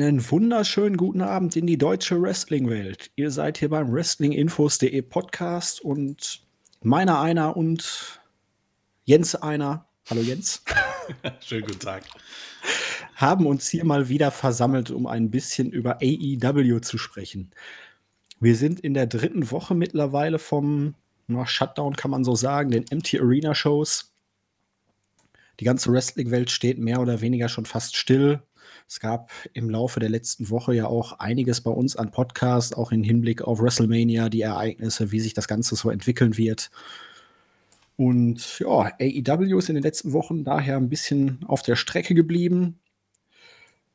Einen wunderschönen guten Abend in die deutsche Wrestling-Welt. Ihr seid hier beim Wrestlinginfos.de Podcast und meiner einer und Jens einer. Hallo Jens. Schönen guten Tag. Haben uns hier mal wieder versammelt, um ein bisschen über AEW zu sprechen. Wir sind in der dritten Woche mittlerweile vom na, Shutdown, kann man so sagen, den Empty Arena Shows. Die ganze Wrestling-Welt steht mehr oder weniger schon fast still. Es gab im Laufe der letzten Woche ja auch einiges bei uns an Podcasts, auch im Hinblick auf WrestleMania, die Ereignisse, wie sich das Ganze so entwickeln wird. Und ja, AEW ist in den letzten Wochen daher ein bisschen auf der Strecke geblieben.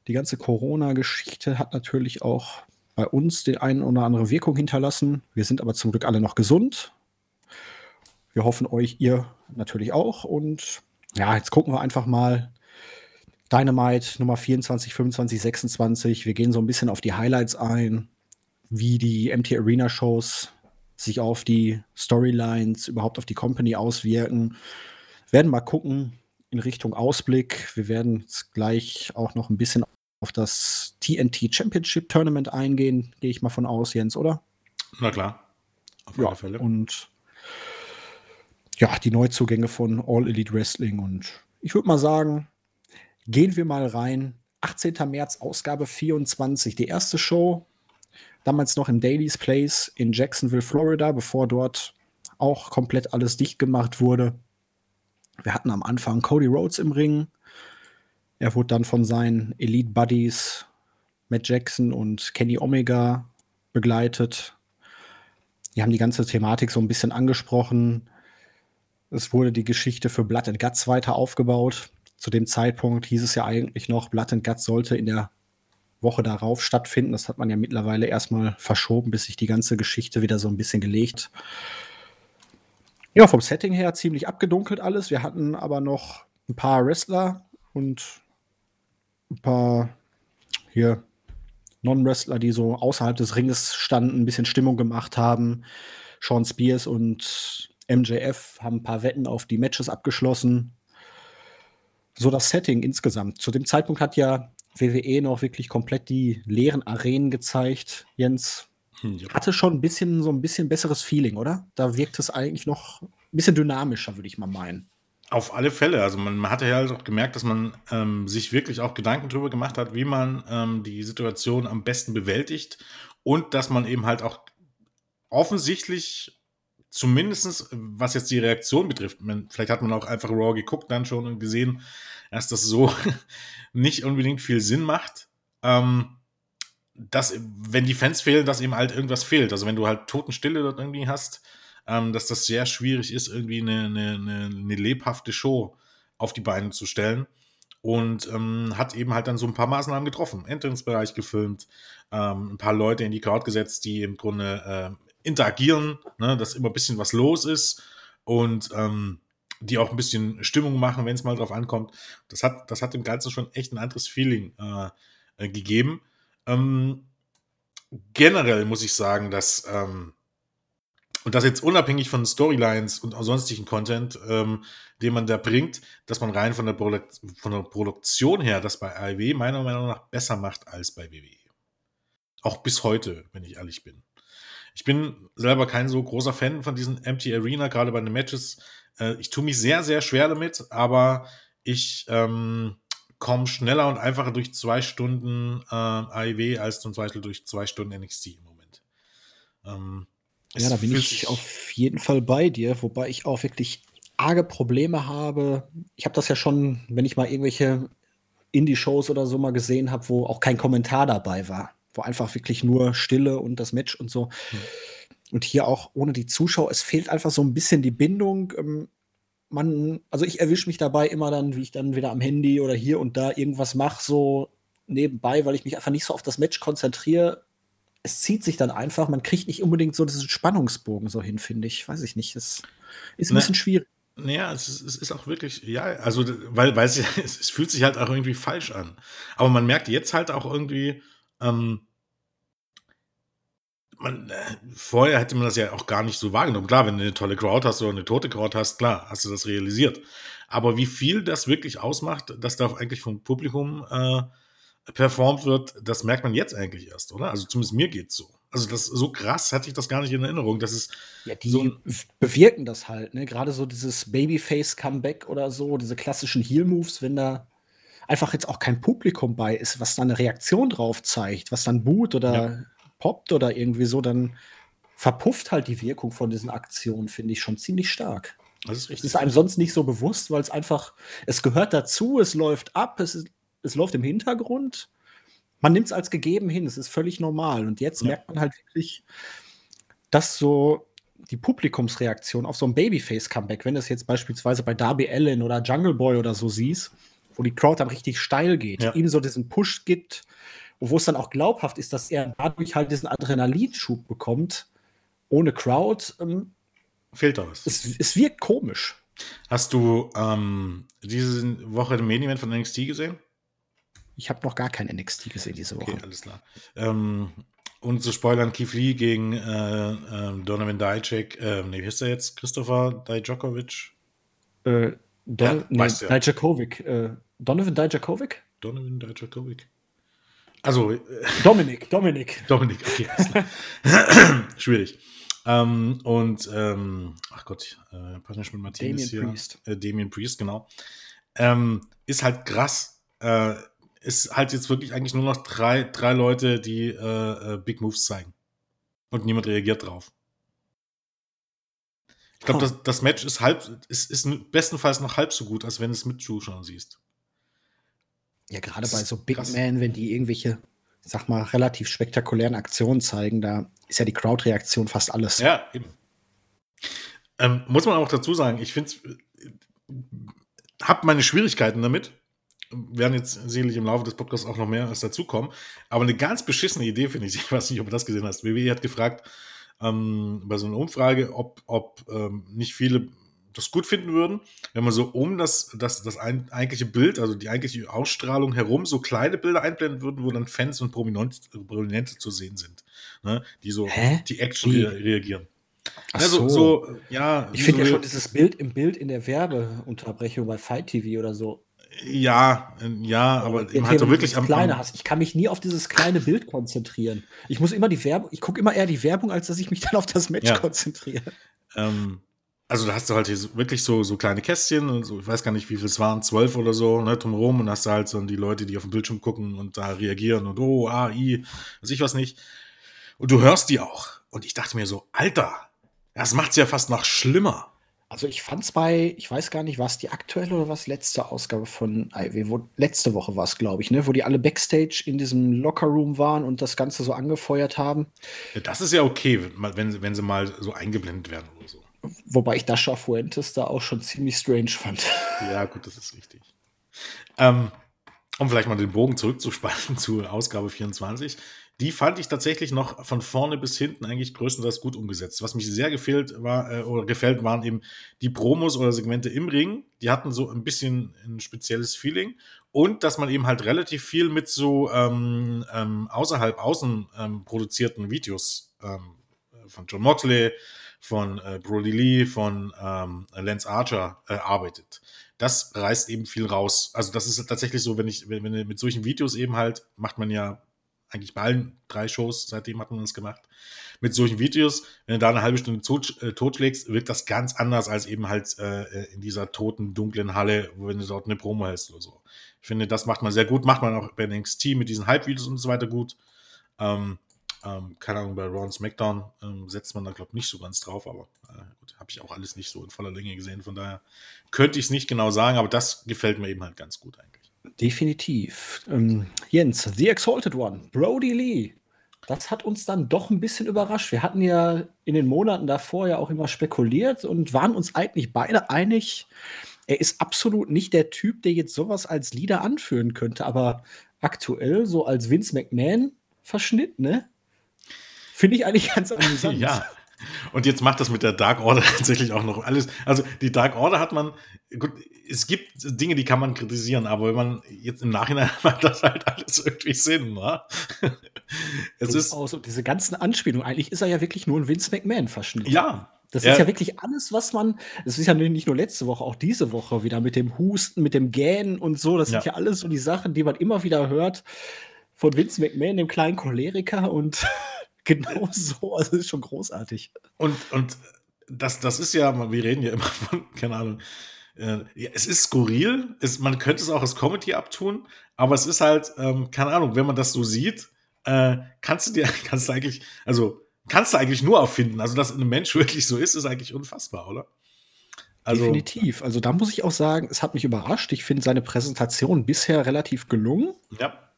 Die ganze Corona-Geschichte hat natürlich auch bei uns die eine oder andere Wirkung hinterlassen. Wir sind aber zum Glück alle noch gesund. Wir hoffen euch, ihr natürlich auch. Und ja, jetzt gucken wir einfach mal, Dynamite Nummer 24, 25, 26. Wir gehen so ein bisschen auf die Highlights ein, wie die MT Arena Shows sich auf die Storylines, überhaupt auf die Company auswirken. Wir werden mal gucken in Richtung Ausblick. Wir werden jetzt gleich auch noch ein bisschen auf das TNT Championship Tournament eingehen, gehe ich mal von aus, Jens, oder? Na klar, auf alle ja, Fälle. Und ja, die Neuzugänge von All Elite Wrestling und ich würde mal sagen, Gehen wir mal rein. 18. März, Ausgabe 24. Die erste Show, damals noch im Daily's Place in Jacksonville, Florida, bevor dort auch komplett alles dicht gemacht wurde. Wir hatten am Anfang Cody Rhodes im Ring. Er wurde dann von seinen Elite Buddies Matt Jackson und Kenny Omega begleitet. Die haben die ganze Thematik so ein bisschen angesprochen. Es wurde die Geschichte für Blood and Guts weiter aufgebaut. Zu dem Zeitpunkt hieß es ja eigentlich noch, Blood and Guts sollte in der Woche darauf stattfinden. Das hat man ja mittlerweile erstmal verschoben, bis sich die ganze Geschichte wieder so ein bisschen gelegt. Ja, vom Setting her ziemlich abgedunkelt alles. Wir hatten aber noch ein paar Wrestler und ein paar hier Non-Wrestler, die so außerhalb des Ringes standen, ein bisschen Stimmung gemacht haben. Sean Spears und MJF haben ein paar Wetten auf die Matches abgeschlossen so das Setting insgesamt. Zu dem Zeitpunkt hat ja WWE noch wirklich komplett die leeren Arenen gezeigt. Jens hm, ja. hatte schon ein bisschen so ein bisschen besseres Feeling, oder? Da wirkt es eigentlich noch ein bisschen dynamischer, würde ich mal meinen. Auf alle Fälle. Also man, man hatte ja halt auch gemerkt, dass man ähm, sich wirklich auch Gedanken darüber gemacht hat, wie man ähm, die Situation am besten bewältigt und dass man eben halt auch offensichtlich zumindest was jetzt die Reaktion betrifft, man, vielleicht hat man auch einfach Raw geguckt dann schon und gesehen, dass das so nicht unbedingt viel Sinn macht. Ähm, dass, wenn die Fans fehlen, dass eben halt irgendwas fehlt. Also wenn du halt Totenstille dort irgendwie hast, ähm, dass das sehr schwierig ist, irgendwie eine, eine, eine, eine lebhafte Show auf die Beine zu stellen. Und ähm, hat eben halt dann so ein paar Maßnahmen getroffen. Entrance-Bereich gefilmt, ähm, ein paar Leute in die Crowd gesetzt, die im Grunde äh, interagieren, ne, dass immer ein bisschen was los ist und ähm, die auch ein bisschen Stimmung machen, wenn es mal drauf ankommt. Das hat, das hat dem Ganzen schon echt ein anderes Feeling äh, äh, gegeben. Ähm, generell muss ich sagen, dass ähm, und das jetzt unabhängig von Storylines und sonstigen Content, ähm, den man da bringt, dass man rein von der, von der Produktion her das bei AEW meiner Meinung nach besser macht als bei WWE. Auch bis heute, wenn ich ehrlich bin. Ich bin selber kein so großer Fan von diesen Empty Arena, gerade bei den Matches. Äh, ich tue mich sehr, sehr schwer damit, aber ich ähm, komme schneller und einfacher durch zwei Stunden äh, AIW als zum Beispiel durch zwei Stunden NXT im Moment. Ähm, ja, da bin ich auf jeden Fall bei dir, wobei ich auch wirklich arge Probleme habe. Ich habe das ja schon, wenn ich mal irgendwelche Indie-Shows oder so mal gesehen habe, wo auch kein Kommentar dabei war wo einfach wirklich nur Stille und das Match und so. Mhm. Und hier auch ohne die Zuschauer, es fehlt einfach so ein bisschen die Bindung. Ähm, man, also ich erwische mich dabei immer dann, wie ich dann wieder am Handy oder hier und da irgendwas mache, so nebenbei, weil ich mich einfach nicht so auf das Match konzentriere. Es zieht sich dann einfach, man kriegt nicht unbedingt so diesen Spannungsbogen so hin, finde ich. Weiß ich nicht. Es ist ein ne, bisschen schwierig. Naja, es ist, es ist, auch wirklich, ja, also, weil, weil es, es, fühlt sich halt auch irgendwie falsch an. Aber man merkt jetzt halt auch irgendwie, ähm, man, äh, vorher hätte man das ja auch gar nicht so wahrgenommen. Klar, wenn du eine tolle Crowd hast oder eine tote Crowd hast, klar, hast du das realisiert. Aber wie viel das wirklich ausmacht, dass da eigentlich vom Publikum äh, performt wird, das merkt man jetzt eigentlich erst, oder? Also zumindest mir geht's so. Also das so krass hatte ich das gar nicht in Erinnerung. Das ist ja, die so bewirken das halt, ne? Gerade so dieses Babyface-Comeback oder so, diese klassischen Heel-Moves, wenn da einfach jetzt auch kein Publikum bei ist, was da eine Reaktion drauf zeigt, was dann boot oder ja. poppt oder irgendwie so, dann verpufft halt die Wirkung von diesen Aktionen, finde ich schon ziemlich stark. Das ist richtig. Es ist einem sonst nicht so bewusst, weil es einfach, es gehört dazu, es läuft ab, es, ist, es läuft im Hintergrund man nimmt es als gegeben hin, es ist völlig normal. Und jetzt ja. merkt man halt wirklich, dass so die Publikumsreaktion auf so ein Babyface-Comeback, wenn du es jetzt beispielsweise bei Darby Allen oder Jungle Boy oder so siehst, wo die Crowd dann richtig steil geht, ja. ihm so diesen Push gibt, wo es dann auch glaubhaft ist, dass er dadurch halt diesen Adrenalinschub bekommt, ohne Crowd, ähm, fehlt da was. Es, es wirkt komisch. Hast du ähm, diese Woche den Main Event von NXT gesehen? Ich habe noch gar kein NXT gesehen diese Woche. Okay, alles klar. Ähm, und zu spoilern, Keith Lee gegen äh, äh, Donovan Dijak, äh, nee, wie heißt der jetzt? Christopher Dijakovic? Äh, Don ja, nee, ja. Dijakovic. Äh, Donovan Dijakovic? Donovan Dijakovic. Also. Äh, Dominik, Dominik. Dominik, okay. Schwierig. Ähm, und, ähm, ach Gott, äh, Punishment Martinez Damien hier. Priest. Äh, Damien Priest, genau. Ähm, ist halt krass. Äh, ist halt jetzt wirklich eigentlich nur noch drei, drei Leute, die äh, äh, Big Moves zeigen. Und niemand reagiert drauf. Ich glaube, das, das, Match ist halb, ist, ist bestenfalls noch halb so gut, als wenn du es mit Zuschauern siehst. Ja, gerade bei so Big Men, wenn die irgendwelche, sag mal, relativ spektakulären Aktionen zeigen, da ist ja die Crowd-Reaktion fast alles. Ja, eben. Ähm, muss man auch dazu sagen, ich finde habe meine Schwierigkeiten damit, werden jetzt sicherlich im Laufe des Podcasts auch noch mehr als dazukommen. Aber eine ganz beschissene Idee finde ich. Ich weiß nicht, ob du das gesehen hast. WWE hat gefragt ähm, bei so einer Umfrage, ob, ob ähm, nicht viele das gut finden würden, wenn man so um das, das, das ein, eigentliche Bild, also die eigentliche Ausstrahlung herum, so kleine Bilder einblenden würden, wo dann Fans und Prominente, Prominente zu sehen sind, ne? die so Hä? die Action Wie? reagieren. Ach also, so. so. ja, ich finde so ja schon dieses Bild im Bild in der Werbeunterbrechung bei Fight TV oder so ja, ja, aber eben halt so wirklich am kleine hast. Ich kann mich nie auf dieses kleine Bild konzentrieren. Ich muss immer die Werbung, ich gucke immer eher die Werbung, als dass ich mich dann auf das Match ja. konzentriere. Ähm, also da hast du halt hier wirklich so, so kleine Kästchen und so, ich weiß gar nicht, wie viel es waren, zwölf oder so, ne, drumherum und hast du halt so die Leute, die auf dem Bildschirm gucken und da reagieren und oh, ah, i, weiß ich was nicht. Und du hörst die auch. Und ich dachte mir so, Alter, das macht's ja fast noch schlimmer. Also ich fand es bei, ich weiß gar nicht, was die aktuelle oder was letzte Ausgabe von IW, wo, letzte Woche war es, glaube ich, ne, wo die alle Backstage in diesem Lockerroom waren und das Ganze so angefeuert haben. Ja, das ist ja okay, wenn, wenn sie mal so eingeblendet werden oder so. Wobei ich Dasha Fuentes da auch schon ziemlich strange fand. Ja, gut, das ist richtig. Ähm, um vielleicht mal den Bogen zurückzuspannen zu Ausgabe 24 die fand ich tatsächlich noch von vorne bis hinten eigentlich größtenteils gut umgesetzt. Was mich sehr gefehlt war, äh, oder gefällt, waren eben die Promos oder Segmente im Ring. Die hatten so ein bisschen ein spezielles Feeling. Und dass man eben halt relativ viel mit so ähm, ähm, außerhalb außen ähm, produzierten Videos ähm, von John Moxley, von äh, Brody Lee, von ähm, Lance Archer äh, arbeitet. Das reißt eben viel raus. Also das ist tatsächlich so, wenn ich, wenn, wenn mit solchen Videos eben halt, macht man ja eigentlich bei allen drei Shows, seitdem hat man das gemacht, mit solchen Videos, wenn du da eine halbe Stunde tot, äh, totschlägst, wirkt das ganz anders als eben halt äh, in dieser toten, dunklen Halle, wenn du dort eine Promo hältst oder so. Ich finde, das macht man sehr gut, macht man auch bei NXT mit diesen Hype-Videos und so weiter gut. Ähm, ähm, keine Ahnung, bei Raw SmackDown ähm, setzt man da, glaube ich, nicht so ganz drauf, aber äh, habe ich auch alles nicht so in voller Länge gesehen. Von daher könnte ich es nicht genau sagen, aber das gefällt mir eben halt ganz gut eigentlich. Definitiv. Ähm, Jens, The Exalted One, Brody Lee. Das hat uns dann doch ein bisschen überrascht. Wir hatten ja in den Monaten davor ja auch immer spekuliert und waren uns eigentlich beide einig, er ist absolut nicht der Typ, der jetzt sowas als Leader anführen könnte. Aber aktuell so als Vince McMahon Verschnitt, ne? Finde ich eigentlich ganz amüsant. ja, und jetzt macht das mit der Dark Order tatsächlich auch noch alles. Also die Dark Order hat man, gut, es gibt Dinge, die kann man kritisieren, aber wenn man jetzt im Nachhinein macht das halt alles irgendwie Sinn, ne? es ist auch so diese ganzen Anspielungen. Eigentlich ist er ja wirklich nur ein Vince McMahon verschnitten. Ja, Das ja. ist ja wirklich alles, was man. Das ist ja nicht nur letzte Woche, auch diese Woche wieder mit dem Husten, mit dem Gähnen und so. Das ja. sind ja alles so die Sachen, die man immer wieder hört von Vince McMahon, dem kleinen Choleriker. Und genau so. Also, ist schon großartig. Und, und das, das ist ja, wir reden ja immer von, keine Ahnung, äh, ja, es ist skurril, es, man könnte es auch als Comedy abtun, aber es ist halt, ähm, keine Ahnung, wenn man das so sieht, äh, kannst du dir, kannst du eigentlich, also kannst du eigentlich nur erfinden. Also, dass ein Mensch wirklich so ist, ist eigentlich unfassbar, oder? Also, Definitiv. Also, da muss ich auch sagen, es hat mich überrascht. Ich finde seine Präsentation bisher relativ gelungen. Ja.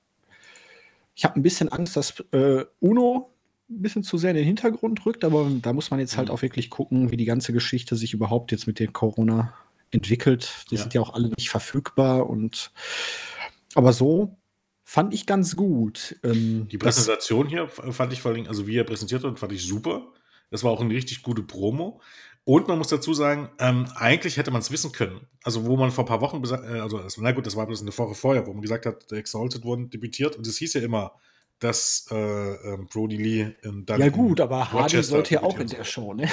Ich habe ein bisschen Angst, dass äh, Uno ein bisschen zu sehr in den Hintergrund rückt, aber da muss man jetzt halt mhm. auch wirklich gucken, wie die ganze Geschichte sich überhaupt jetzt mit dem Corona entwickelt. Die ja. sind ja auch alle nicht verfügbar und aber so fand ich ganz gut. Ähm, die Präsentation hier fand ich vor allem, also wie er präsentiert hat, fand ich super. Das war auch eine richtig gute Promo. Und man muss dazu sagen, ähm, eigentlich hätte man es wissen können. Also, wo man vor ein paar Wochen, äh, also, na gut, das war bloß eine Woche vorher, wo man gesagt hat, der Exalted One debütiert. Und es hieß ja immer, dass äh, äh, Brody Lee in, dann Ja, gut, aber Hardy sollte ja auch in der Show, ne?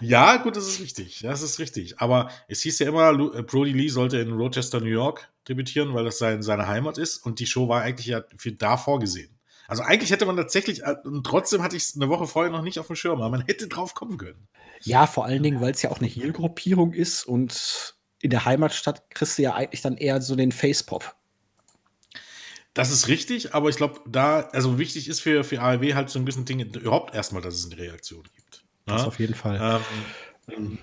Ja, gut, das ist richtig. Das ist richtig. Aber es hieß ja immer, äh, Brody Lee sollte in Rochester, New York debütieren, weil das sein, seine Heimat ist. Und die Show war eigentlich ja für da vorgesehen. Also eigentlich hätte man tatsächlich, äh, und trotzdem hatte ich es eine Woche vorher noch nicht auf dem Schirm, aber man hätte drauf kommen können. Ja, vor allen Dingen, weil es ja auch eine Heel-Gruppierung ist und in der Heimatstadt kriegst du ja eigentlich dann eher so den Face-Pop. Das ist richtig, aber ich glaube, da, also wichtig ist für, für ARW halt so ein bisschen Dinge, überhaupt erstmal, dass es eine Reaktion gibt. Das ja? auf jeden Fall. Ähm,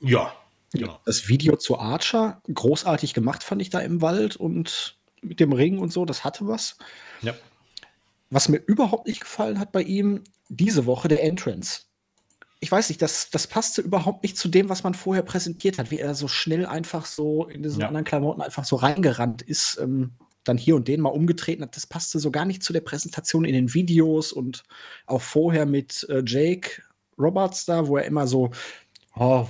ja, genau. Das Video zu Archer, großartig gemacht, fand ich da im Wald und mit dem Ring und so, das hatte was. Ja. Was mir überhaupt nicht gefallen hat bei ihm, diese Woche der Entrance. Ich weiß nicht, das, das passte überhaupt nicht zu dem, was man vorher präsentiert hat, wie er so schnell einfach so in diesen ja. anderen Klamotten einfach so reingerannt ist. Ähm, dann hier und den mal umgetreten hat, das passte so gar nicht zu der Präsentation in den Videos und auch vorher mit äh, Jake Roberts da, wo er immer so oh,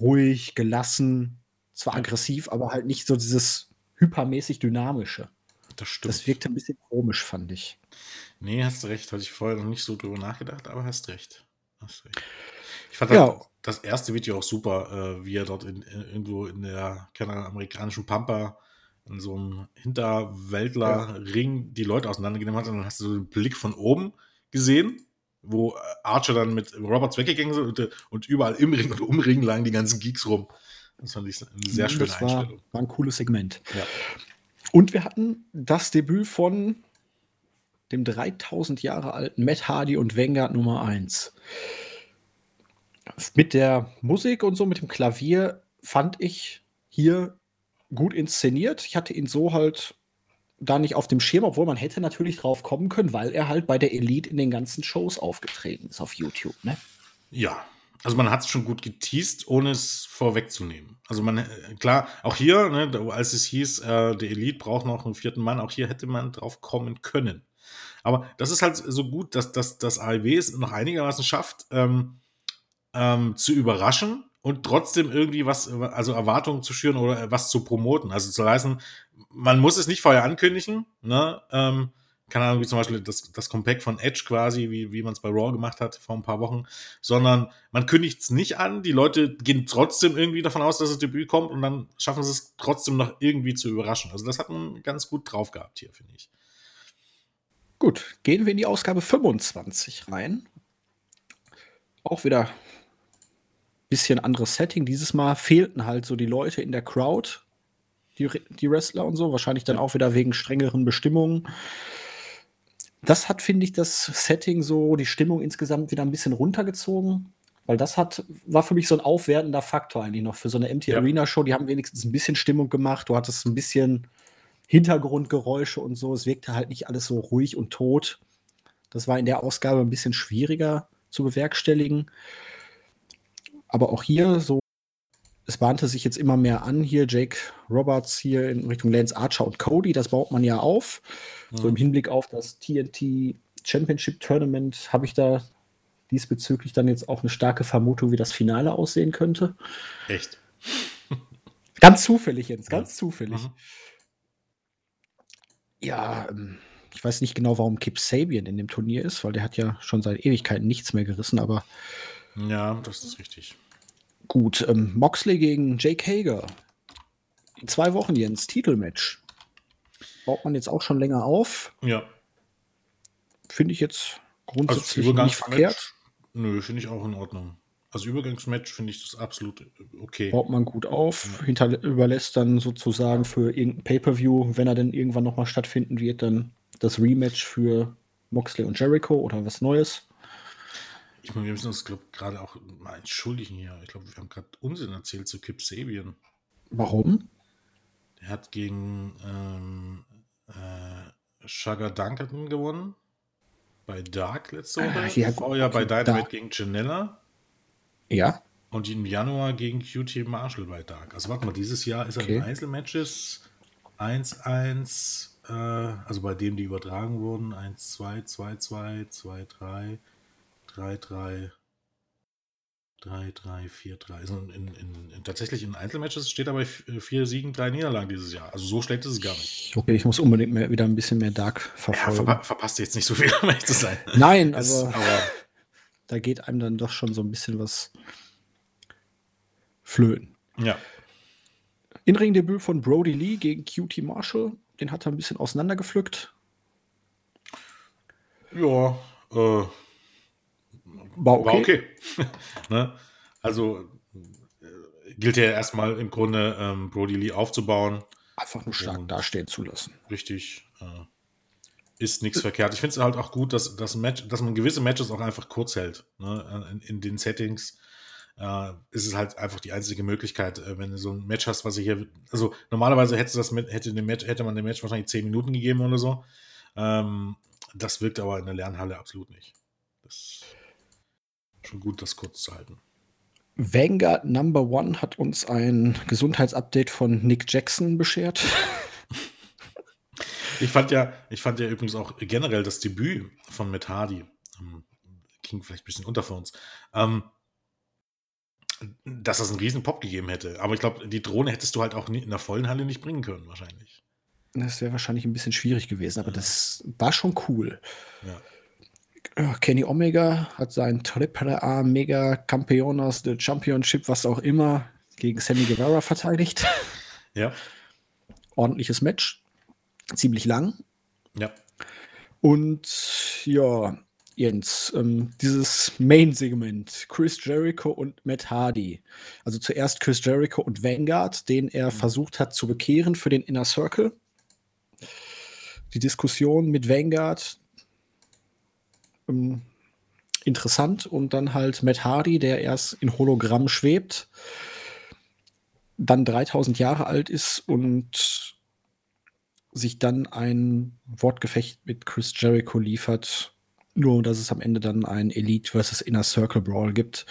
ruhig, gelassen, zwar aggressiv, aber halt nicht so dieses hypermäßig dynamische. Das stimmt. Das wirkte ein bisschen komisch, fand ich. Nee, hast recht. Hatte ich vorher noch nicht so drüber nachgedacht, aber hast recht. Hast recht. Ich fand ja. das, erste Video auch super, äh, wie er dort in, in, irgendwo in der keine, amerikanischen Pampa in so einem Hinterwäldler-Ring ja. die Leute auseinandergenommen hat. Und dann hast du so den Blick von oben gesehen, wo Archer dann mit Roberts weggegangen ist und, und überall im Ring und um Ring lagen die ganzen Geeks rum. Das fand ich eine sehr schöne das war, Einstellung. War ein cooles Segment. Ja. Und wir hatten das Debüt von dem 3000 Jahre alten Matt Hardy und Vanguard Nummer 1. Mit der Musik und so, mit dem Klavier, fand ich hier gut inszeniert. Ich hatte ihn so halt da nicht auf dem Schirm, obwohl man hätte natürlich drauf kommen können, weil er halt bei der Elite in den ganzen Shows aufgetreten ist auf YouTube, ne? Ja, also man hat es schon gut geteased, ohne es vorwegzunehmen. Also man, äh, klar, auch hier, ne, als es hieß, äh, der Elite braucht noch einen vierten Mann, auch hier hätte man drauf kommen können. Aber das ist halt so gut, dass, das AEW es noch einigermaßen schafft, ähm, ähm, zu überraschen und trotzdem irgendwie was, also Erwartungen zu schüren oder was zu promoten. Also zu leisten, man muss es nicht vorher ankündigen, ne? Ähm, keine Ahnung, wie zum Beispiel das, das Compact von Edge quasi, wie, wie man es bei Raw gemacht hat vor ein paar Wochen, sondern man kündigt es nicht an. Die Leute gehen trotzdem irgendwie davon aus, dass das Debüt kommt und dann schaffen sie es trotzdem noch irgendwie zu überraschen. Also das hat man ganz gut drauf gehabt hier, finde ich. Gut, gehen wir in die Ausgabe 25 rein. Auch wieder bisschen anderes Setting. Dieses Mal fehlten halt so die Leute in der Crowd, die, die Wrestler und so, wahrscheinlich dann auch wieder wegen strengeren Bestimmungen. Das hat, finde ich, das Setting so, die Stimmung insgesamt wieder ein bisschen runtergezogen. Weil das hat, war für mich so ein aufwertender Faktor eigentlich noch für so eine MT ja. Arena Show. Die haben wenigstens ein bisschen Stimmung gemacht. Du hattest ein bisschen Hintergrundgeräusche und so. Es wirkte halt nicht alles so ruhig und tot. Das war in der Ausgabe ein bisschen schwieriger zu bewerkstelligen. Aber auch hier so, es bahnte sich jetzt immer mehr an, hier Jake Roberts hier in Richtung Lance Archer und Cody, das baut man ja auf. Mhm. So im Hinblick auf das TNT Championship Tournament habe ich da diesbezüglich dann jetzt auch eine starke Vermutung, wie das Finale aussehen könnte. Echt? Ganz zufällig jetzt, ganz ja. zufällig. Mhm. Ja, ähm, ich weiß nicht genau, warum Kip Sabian in dem Turnier ist, weil der hat ja schon seit Ewigkeiten nichts mehr gerissen, aber Ja, das ist richtig. Gut, ähm, Moxley gegen Jake Hager. In zwei Wochen, Jens, Titelmatch. Baut man jetzt auch schon länger auf. Ja. Finde ich jetzt grundsätzlich Als nicht verkehrt. Nö, finde ich auch in Ordnung. Als Übergangsmatch finde ich das absolut äh, okay. Baut man gut auf, hinter, überlässt dann sozusagen für irgendein Pay-Per-View, wenn er denn irgendwann nochmal stattfinden wird, dann das Rematch für Moxley und Jericho oder was Neues. Ich meine, wir müssen uns, glaube gerade auch mal entschuldigen hier. Ich glaube, wir haben gerade Unsinn erzählt zu Kip Sabian. Warum? Der hat gegen ähm, äh, Sugar Dunkerton gewonnen. Bei Dark letzte Woche. Ah, ja, Vorher bei Dynamite Dark. gegen Janella. Ja, Und im Januar gegen QT Marshall bei Dark. Also warte mal, dieses Jahr ist er Okay. in Einzelmatches 1-1, äh, also bei dem die übertragen wurden, 1-2, 2-2, 2-3, 3-3, 3-3, 4-3. Also in, in, in, tatsächlich in Einzelmatches steht er bei v- vier Siegen, drei Niederlagen dieses Jahr. Also so schlecht ist es gar nicht. okay, ich muss unbedingt mehr, wieder ein bisschen mehr Dark Ja, verfolgen. verpa verpasst jetzt nicht so viel, um ehrlich zu sein. Nein, Es- aber aber da geht einem dann doch schon so ein bisschen was flöten. ja, Inringdebüt von Brody Lee gegen QT Marshall. Den hat er ein bisschen auseinandergepflückt. ja, äh, War okay. War okay. ne? Also äh, gilt ja erstmal im Grunde ähm, Brody Lee aufzubauen. Einfach nur stark Und- dastehen zu lassen. Richtig. Äh, ist nichts verkehrt. Ich finde es halt auch gut, dass, dass, Match, dass man gewisse Matches auch einfach kurz hält. Ne? In, in den Settings äh, ist es halt einfach die einzige Möglichkeit, äh, wenn du so ein Match hast, was ich hier. Also normalerweise hätte, das, hätte, dem Match, hätte man dem Match wahrscheinlich 10 Minuten gegeben oder so. Ähm, das wirkt aber in der Lernhalle absolut nicht. Das schon gut, das kurz zu halten. Vanguard Number One hat uns ein Gesundheitsupdate von Nick Jackson beschert. Ich fand ja, ich fand ja übrigens auch generell das Debüt von Matt Hardy, ähm, ging vielleicht ein bisschen unter für uns, ähm, dass das einen riesen Pop gegeben hätte. Aber ich glaube, die Drohne hättest du halt auch in der vollen Halle nicht bringen können, wahrscheinlich. Das wäre wahrscheinlich ein bisschen schwierig gewesen, aber das war schon cool. Ja. Kenny Omega hat sein Triple A Mega Campeonas the Championship, was auch immer, gegen Sammy Guevara verteidigt. Ja, Ordentliches Match. Ziemlich lang. ja. Und ja, Jens, ähm, dieses Main-Segment, Chris Jericho und Matt Hardy. Also zuerst Chris Jericho und Vanguard, den er versucht hat zu bekehren für den Inner Circle. Die Diskussion mit Vanguard. Ähm, interessant. Und dann halt Matt Hardy, der erst in Hologramm schwebt, dann 3000 Jahre alt ist und sich dann ein Wortgefecht mit Chris Jericho liefert. Nur, dass es am Ende dann ein Elite versus Inner Circle Brawl gibt.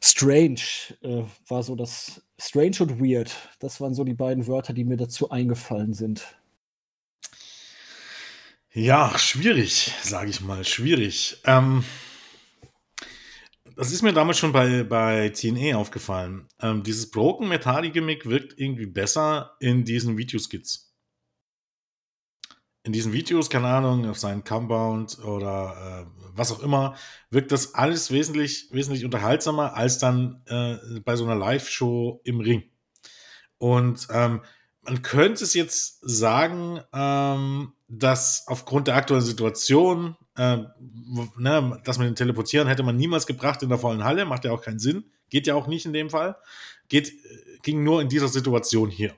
Strange äh, war so das. Strange und Weird. Das waren so die beiden Wörter, die mir dazu eingefallen sind. Ja, schwierig, sage ich mal, schwierig. Ähm, das ist mir damals schon bei, bei TNA aufgefallen. Ähm, dieses Broken Metadi Gimmick wirkt irgendwie besser in diesen Videoskits. In diesen Videos, keine Ahnung, auf seinen Compound oder äh, was auch immer, wirkt das alles wesentlich, wesentlich unterhaltsamer als dann äh, bei so einer Live-Show im Ring. Und ähm, man könnte es jetzt sagen, ähm, dass aufgrund der aktuellen Situation, äh, ne, dass man den teleportieren hätte man niemals gebracht in der vollen Halle, macht ja auch keinen Sinn, geht ja auch nicht in dem Fall, geht, äh, ging nur in dieser Situation hier.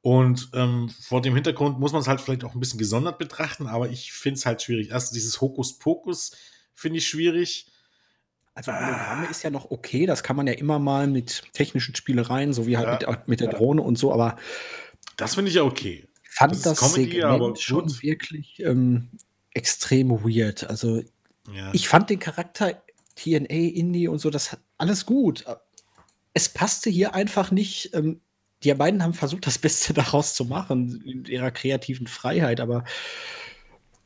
Und ähm, vor dem Hintergrund muss man es halt vielleicht auch ein bisschen gesondert betrachten, aber ich finde es halt schwierig. Erst dieses Hokuspokus finde ich schwierig. Also Hologramme ist ja noch okay, das kann man ja immer mal mit technischen Spielereien, so wie halt Ja. mit, der- mit der Drohne und so, aber Das finde ich ja okay. ich fand Das das, Comedy, Segment schon gut. wirklich ähm, extrem weird. Also Ja. ich fand den Charakter TNA, Indie und so, das hat alles gut. Es passte hier einfach nicht. Ähm, die beiden haben versucht, das Beste daraus zu machen, in ihrer kreativen Freiheit, aber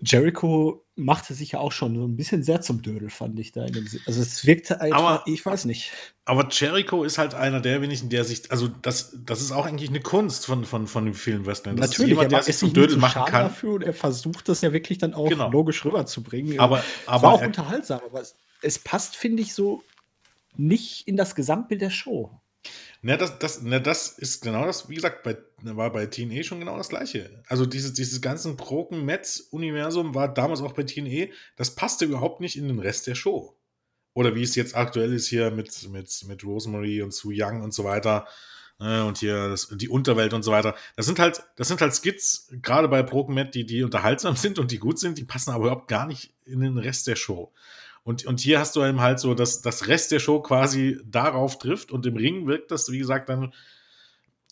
Jericho machte sich ja auch schon so ein bisschen sehr zum Dödel, fand ich da. In dem, also es wirkte einfach, Aber- ich weiß nicht. Aber Jericho ist halt einer der wenigen, der sich, also das, das ist auch eigentlich eine Kunst von, von, von vielen Wrestlern. Das Natürlich, ist jemand, er der sich zum Dödel machen kann. dafür und er versucht das ja wirklich dann auch Genau. logisch rüberzubringen. Aber, es aber war auch er, unterhaltsam, aber es, es passt, finde ich, so nicht in das Gesamtbild der Show. Ne, das das ne, das ist genau das wie gesagt, bei war bei TNA schon genau das Gleiche. Also, dieses dieses ganzen Broken-Metz-Universum war damals auch bei TNA das passte überhaupt nicht in den Rest der Show. Oder wie es jetzt aktuell ist hier mit mit mit Rosemary und Su Yung und so weiter, ne, und hier das die Unterwelt und so weiter. Das sind halt das sind halt Skits, grade bei Broken Matt, die die unterhaltsam sind und die gut sind, die passen aber überhaupt gar nicht in den Rest der Show. Und, und hier hast du eben halt so, dass das Rest der Show quasi darauf trifft und im Ring wirkt das, wie gesagt, dann,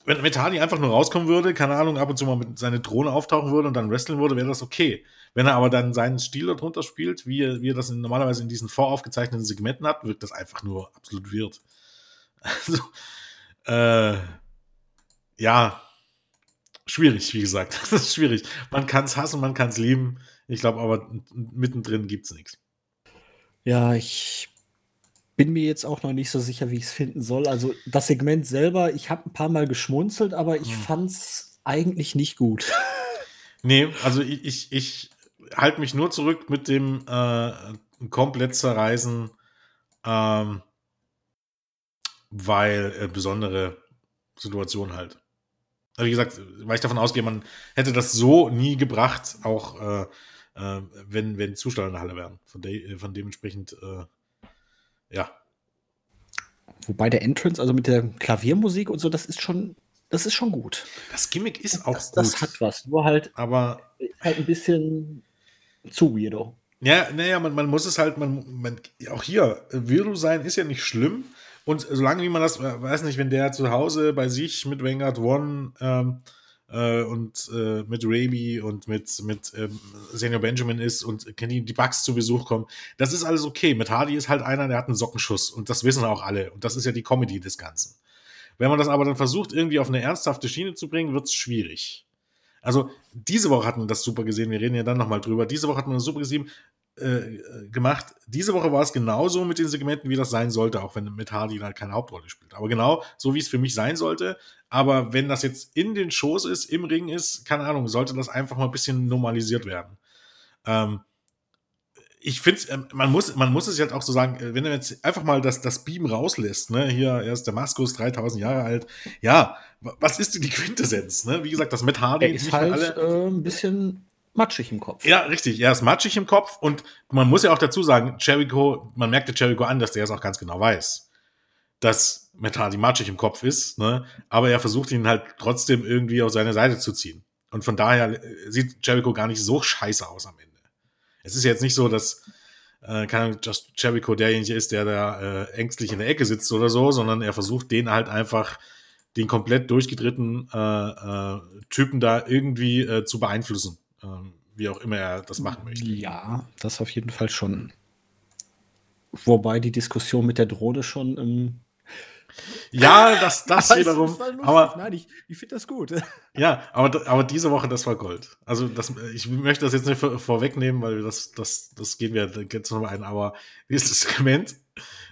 wenn Metani einfach nur rauskommen würde, keine Ahnung, ab und zu mal mit seiner Drohne auftauchen würde und dann wresteln würde, wäre das okay. Wenn er aber dann seinen Stil darunter spielt, wie er, wie er das in, normalerweise in diesen voraufgezeichneten Segmenten hat, wirkt das einfach nur absolut weird. Also, äh, ja, schwierig, wie gesagt. Das ist schwierig. Man kann es hassen, man kann es lieben. Ich glaube aber, mittendrin gibt es nichts. Ja, ich bin mir jetzt auch noch nicht so sicher, wie ich es finden soll. Also, das Segment selber, ich habe ein paar Mal geschmunzelt, aber ich Hm. es eigentlich nicht gut. Nee, also ich ich ich halte mich nur zurück mit dem, äh, komplett zerreißen, ähm weil, äh, besondere Situation halt. Also, wie gesagt, weil ich davon ausgehe, man hätte das so nie gebracht, auch, äh äh, wenn, wenn Zuschauer in der Halle wären. Von, de äh, von dementsprechend, äh, ja. Wobei der Entrance, also mit der Klaviermusik und so, das ist schon, das ist schon gut. Das Gimmick ist auch das, gut. Das hat was, nur halt, aber halt ein bisschen zu weirdo. Ja, naja, man, man muss es halt, man, man, auch hier, weirdo sein ist ja nicht schlimm. Und solange wie man das, äh, weiß nicht, wenn der zu Hause bei sich mit Vanguard One ähm, äh, und äh, mit Raby und mit, mit ähm, Senior Benjamin ist und Kenny die Bugs zu Besuch kommen. Das ist alles okay. Mit Hardy ist halt einer, der hat einen Sockenschuss und das wissen auch alle. Und das ist ja die Comedy des Ganzen. Wenn man das aber dann versucht, irgendwie auf eine ernsthafte Schiene zu bringen, wird es schwierig. Also, diese Woche hatten wir das super gesehen. Wir reden ja dann nochmal drüber. Diese Woche hat man das super gesehen, äh, gemacht. Diese Woche war es genauso mit den Segmenten, wie das sein sollte, auch wenn mit Hardy da keine Hauptrolle spielt. Aber genau so, wie es für mich sein sollte. Aber wenn das jetzt in den Shows ist, im Ring ist, keine Ahnung, sollte das einfach mal ein bisschen normalisiert werden. Ähm, ich finde, ähm, man muss, man muss es halt auch so sagen, äh, wenn er jetzt einfach mal das, das Beam rauslässt, ne, hier, er ist der Maskus, 3000 Jahre alt, ja, was ist denn die Quintessenz, ne? Wie gesagt, das mit Hardy. Er ist halt alle, äh, ein bisschen matschig im Kopf. Ja, richtig, er ist matschig im Kopf und man muss ja auch dazu sagen, Jericho, man merkte Jericho an, dass der es auch ganz genau weiß dass Matt matschig im Kopf ist, ne? aber er versucht ihn halt trotzdem irgendwie auf seine Seite zu ziehen. Und von daher äh, sieht Jericho gar nicht so scheiße aus am Ende. Es ist jetzt nicht so, dass äh, keine Just Jericho derjenige ist, der da äh, ängstlich in der Ecke sitzt oder so, sondern er versucht den halt einfach den komplett durchgedrehten äh, äh, Typen da irgendwie äh, zu beeinflussen, ähm, wie auch immer er das machen möchte. Ja, das auf jeden Fall schon. Wobei die Diskussion mit der Drohne schon im ja, das, das aber wiederum. aber Nein, ich, ich finde das gut. Ja, aber, aber diese Woche, das war Gold. Also, das, ich möchte das jetzt nicht vor, vorwegnehmen, weil das, das, das gehen wir jetzt nochmal ein. Aber dieses Segment,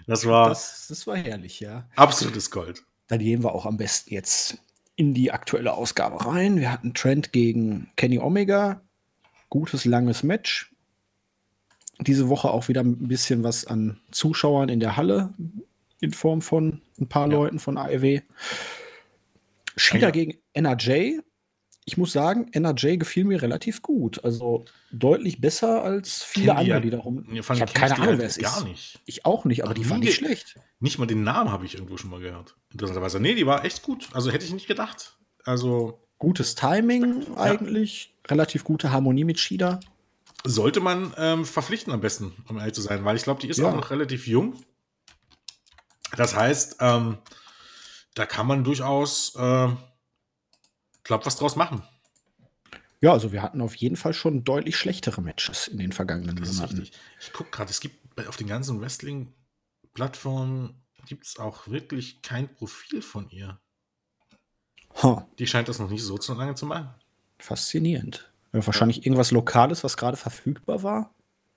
das war. Das, das war herrlich, ja. Absolutes Gold. Dann gehen wir auch am besten jetzt in die aktuelle Ausgabe rein. Wir hatten Trent gegen Kenny Omega. Gutes, langes Match. Diese Woche auch wieder ein bisschen was an Zuschauern in der Halle in Form von ein paar ja. Leuten von AEW. Shida ja. gegen NRJ. Ich muss sagen, NRJ gefiel mir relativ gut. Also deutlich besser als viele andere, ja, die darum. Ich habe keine Ahnung, halt wer es ist. Gar nicht. Ich auch nicht, aber, aber die fand ich schlecht. Nicht mal den Namen habe ich irgendwo schon mal gehört. Interessanterweise. Nee, die war echt gut. Also hätte ich nicht gedacht. Also. Gutes Timing eigentlich. Relativ gute Harmonie mit Shida. Sollte man ähm, verpflichten am besten, um ehrlich zu sein, weil ich glaube, die ist ja. auch noch relativ jung. Das heißt, ähm, da kann man durchaus, äh, glaube was draus machen. Ja, also wir hatten auf jeden Fall schon deutlich schlechtere Matches in den vergangenen das Monaten. Richtig. Ich gucke gerade, es gibt auf den ganzen Wrestling-Plattformen gibt es auch wirklich kein Profil von ihr. Huh. Die scheint das noch nicht so zu lange zu machen. Faszinierend. Ja, wahrscheinlich ja. irgendwas Lokales, was gerade verfügbar war.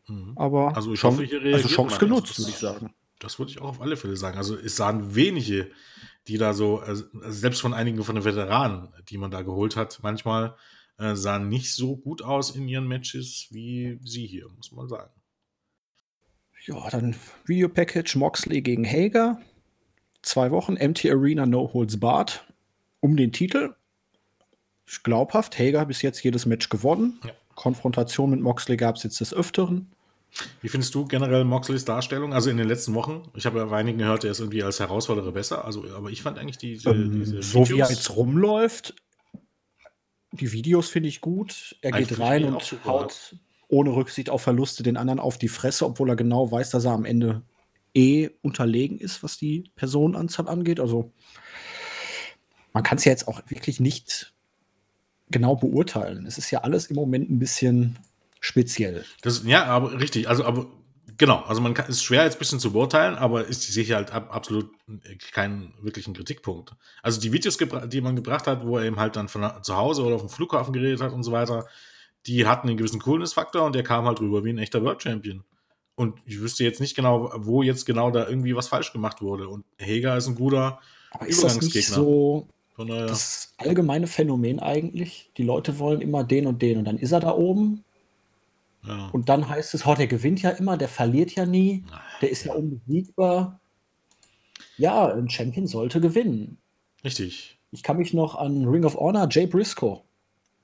Mhm. Aber also ich hoffe, hier also Chance genutzt, würde ich sagen. Das würde ich auch auf alle Fälle sagen. Also es sahen wenige, die da so, also selbst von einigen von den Veteranen, die man da geholt hat, manchmal äh, sahen nicht so gut aus in ihren Matches wie sie hier, muss man sagen. Ja, dann Video-Package Moxley gegen Hager. Zwei Wochen, MT Arena No Holds Barred um den Titel. Glaubhaft. Hager bis jetzt jedes Match gewonnen. Ja. Konfrontation mit Moxley gab es jetzt des Öfteren. Wie findest du generell Moxleys Darstellung? Also in den letzten Wochen? Ich habe ja bei einigen gehört, er ist irgendwie als Herausforderer besser. Also, aber ich fand eigentlich diese, Ähm, diese so wie er jetzt rumläuft, die Videos finde ich gut. Er Eigentlich geht rein und super. haut ohne Rücksicht auf Verluste den anderen auf die Fresse, obwohl er genau weiß, dass er am Ende eh unterlegen ist, was die Personenanzahl angeht. Also man kann es ja jetzt auch wirklich nicht genau beurteilen. Es ist ja alles im Moment ein bisschen speziell. Das, ja, aber richtig. Also, aber genau. Also, man kann, ist schwer jetzt ein bisschen zu beurteilen, aber ist sicher halt ab, absolut keinen wirklichen Kritikpunkt. Also, die Videos, die man gebracht hat, wo er eben halt dann von zu Hause oder auf dem Flughafen geredet hat und so weiter, die hatten einen gewissen Coolness-Faktor und der kam halt rüber wie ein echter World Champion. Und ich wüsste jetzt nicht genau, wo jetzt genau da irgendwie was falsch gemacht wurde. Und Heger ist ein guter Aber ist das nicht so das allgemeine Phänomen eigentlich? Die Leute wollen immer den und den und dann ist er da oben ja. Und dann heißt es, oh, der gewinnt ja immer, der verliert ja nie, der ist ja unbesiegbar. Ja, ein Champion sollte gewinnen. Richtig. Ich kann mich noch an Ring of Honor, Jay Briscoe.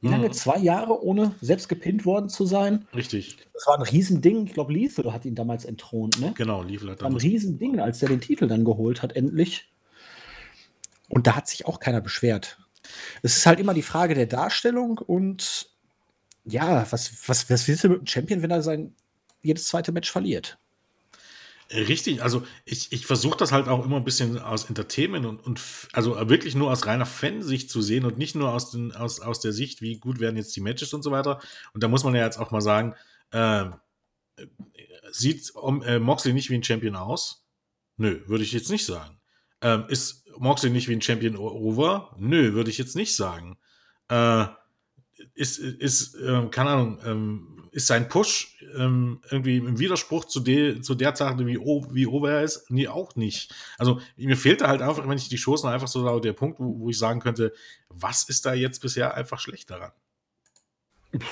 Wie lange? Mhm. Zwei Jahre ohne selbst gepinnt worden zu sein? Richtig. Das war ein Riesending. Ich glaube, Lethal hat ihn damals entthront, ne? Genau, lief halt War ein damals. Riesending, als der den Titel dann geholt hat, endlich. Und da hat sich auch keiner beschwert. Es ist halt immer die Frage der Darstellung und ja, was, was, was willst du mit einem Champion, wenn er sein jedes zweite Match verliert? Richtig, also ich, ich versuche das halt auch immer ein bisschen aus Entertainment und, und also wirklich nur aus reiner Fansicht zu sehen und nicht nur aus, den, aus, aus der Sicht, wie gut werden jetzt die Matches und so weiter. Und da muss man ja jetzt auch mal sagen, äh, sieht äh, Moxley nicht wie ein Champion aus? Nö, würde ich jetzt nicht sagen. Ähm, ist Moxley nicht wie ein Champion over? Nö, würde ich jetzt nicht sagen. Äh, ist, ist ähm, keine Ahnung, ähm, ist sein Push ähm, irgendwie im Widerspruch zu, de, zu der Sache, wie, o, wie over er ist? Nee, auch nicht. Also mir fehlt da halt einfach, wenn ich die noch einfach so der Punkt, wo, wo ich sagen könnte, was ist da jetzt bisher einfach schlecht daran?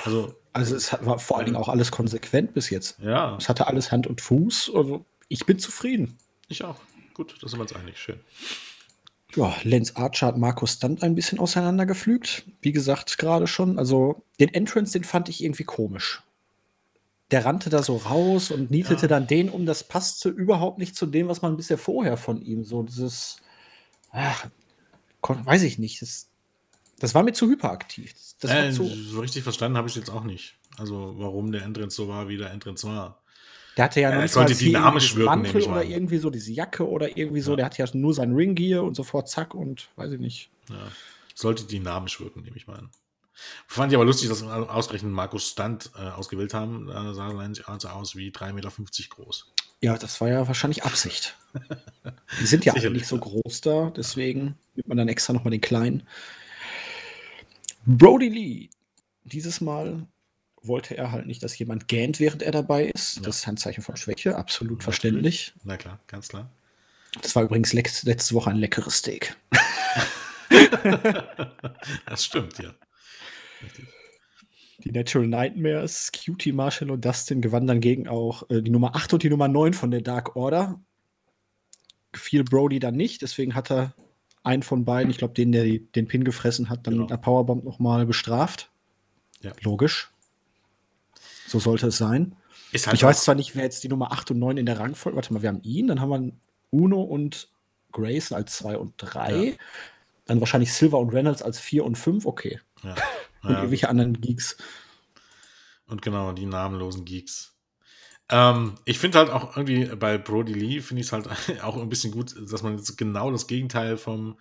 Also, Also es war vor allen Dingen auch alles konsequent bis jetzt. ja, Es hatte alles Hand und Fuß. Also ich bin zufrieden. ich auch. Gut, da sind wir uns einig. Schön. Ja, Lance Archer hat Markus Stunt ein bisschen auseinandergepflügt. Wie gesagt, gerade schon. Also den Entrance, den fand ich irgendwie komisch. Der rannte da so raus und nietete Ja. dann den um. Das passte überhaupt nicht zu dem, was man bisher vorher von ihm so dieses, ach, weiß ich nicht. Das, das war mir zu hyperaktiv. Das, das äh, so richtig verstanden habe ich jetzt auch nicht. Also, warum der Entrance so war, wie der Entrance war. Der hatte ja noch er nicht mal dynamisch wirken, Mantel oder irgendwie so diese Jacke oder irgendwie so. Ja. Der hat ja nur sein Ringgear und sofort zack und weiß ich nicht. Ja. Sollte dynamisch wirken, nehme ich mal an. Fand ich aber lustig, dass wir ausgerechnet Markus Stunt äh, ausgewählt haben. Da sah er also aus wie 3,50 Meter groß. Ja, das war ja wahrscheinlich Absicht. Die sind ja nicht so ja. groß da, deswegen nimmt man dann extra nochmal den kleinen. Brody Lee. Dieses Mal wollte er halt nicht, dass jemand gähnt, während er dabei ist. Ja. Das ist ein Zeichen von Schwäche, absolut Natürlich. verständlich. Na klar, ganz klar. Das war übrigens letzte Woche ein leckeres Steak. das stimmt, ja. Richtig. Die Natural Nightmares, Cutie, Marshall und Dustin gewannen dann gegen auch äh, die Nummer 8 und die Nummer 9 von der Dark Order. Gefiel Brody dann nicht, deswegen hat er einen von beiden, ich glaube, den, der den Pin gefressen hat, dann Genau. mit einer Powerbomb nochmal bestraft. Ja. Logisch. So sollte es sein. Halt ich weiß zwar nicht, wer jetzt die Nummer 8 und 9 in der Rangfolge. Warte mal, wir haben ihn, dann haben wir Uno und Grayson als 2 und 3. Ja. Dann wahrscheinlich Silver und Reynolds als 4 und 5. Okay. Ja. Und Ja, irgendwelche anderen Geeks. und genau, die namenlosen Geeks. Ähm, ich finde halt auch irgendwie bei Brody Lee, finde ich es halt auch ein bisschen gut, dass man jetzt genau das Gegenteil vom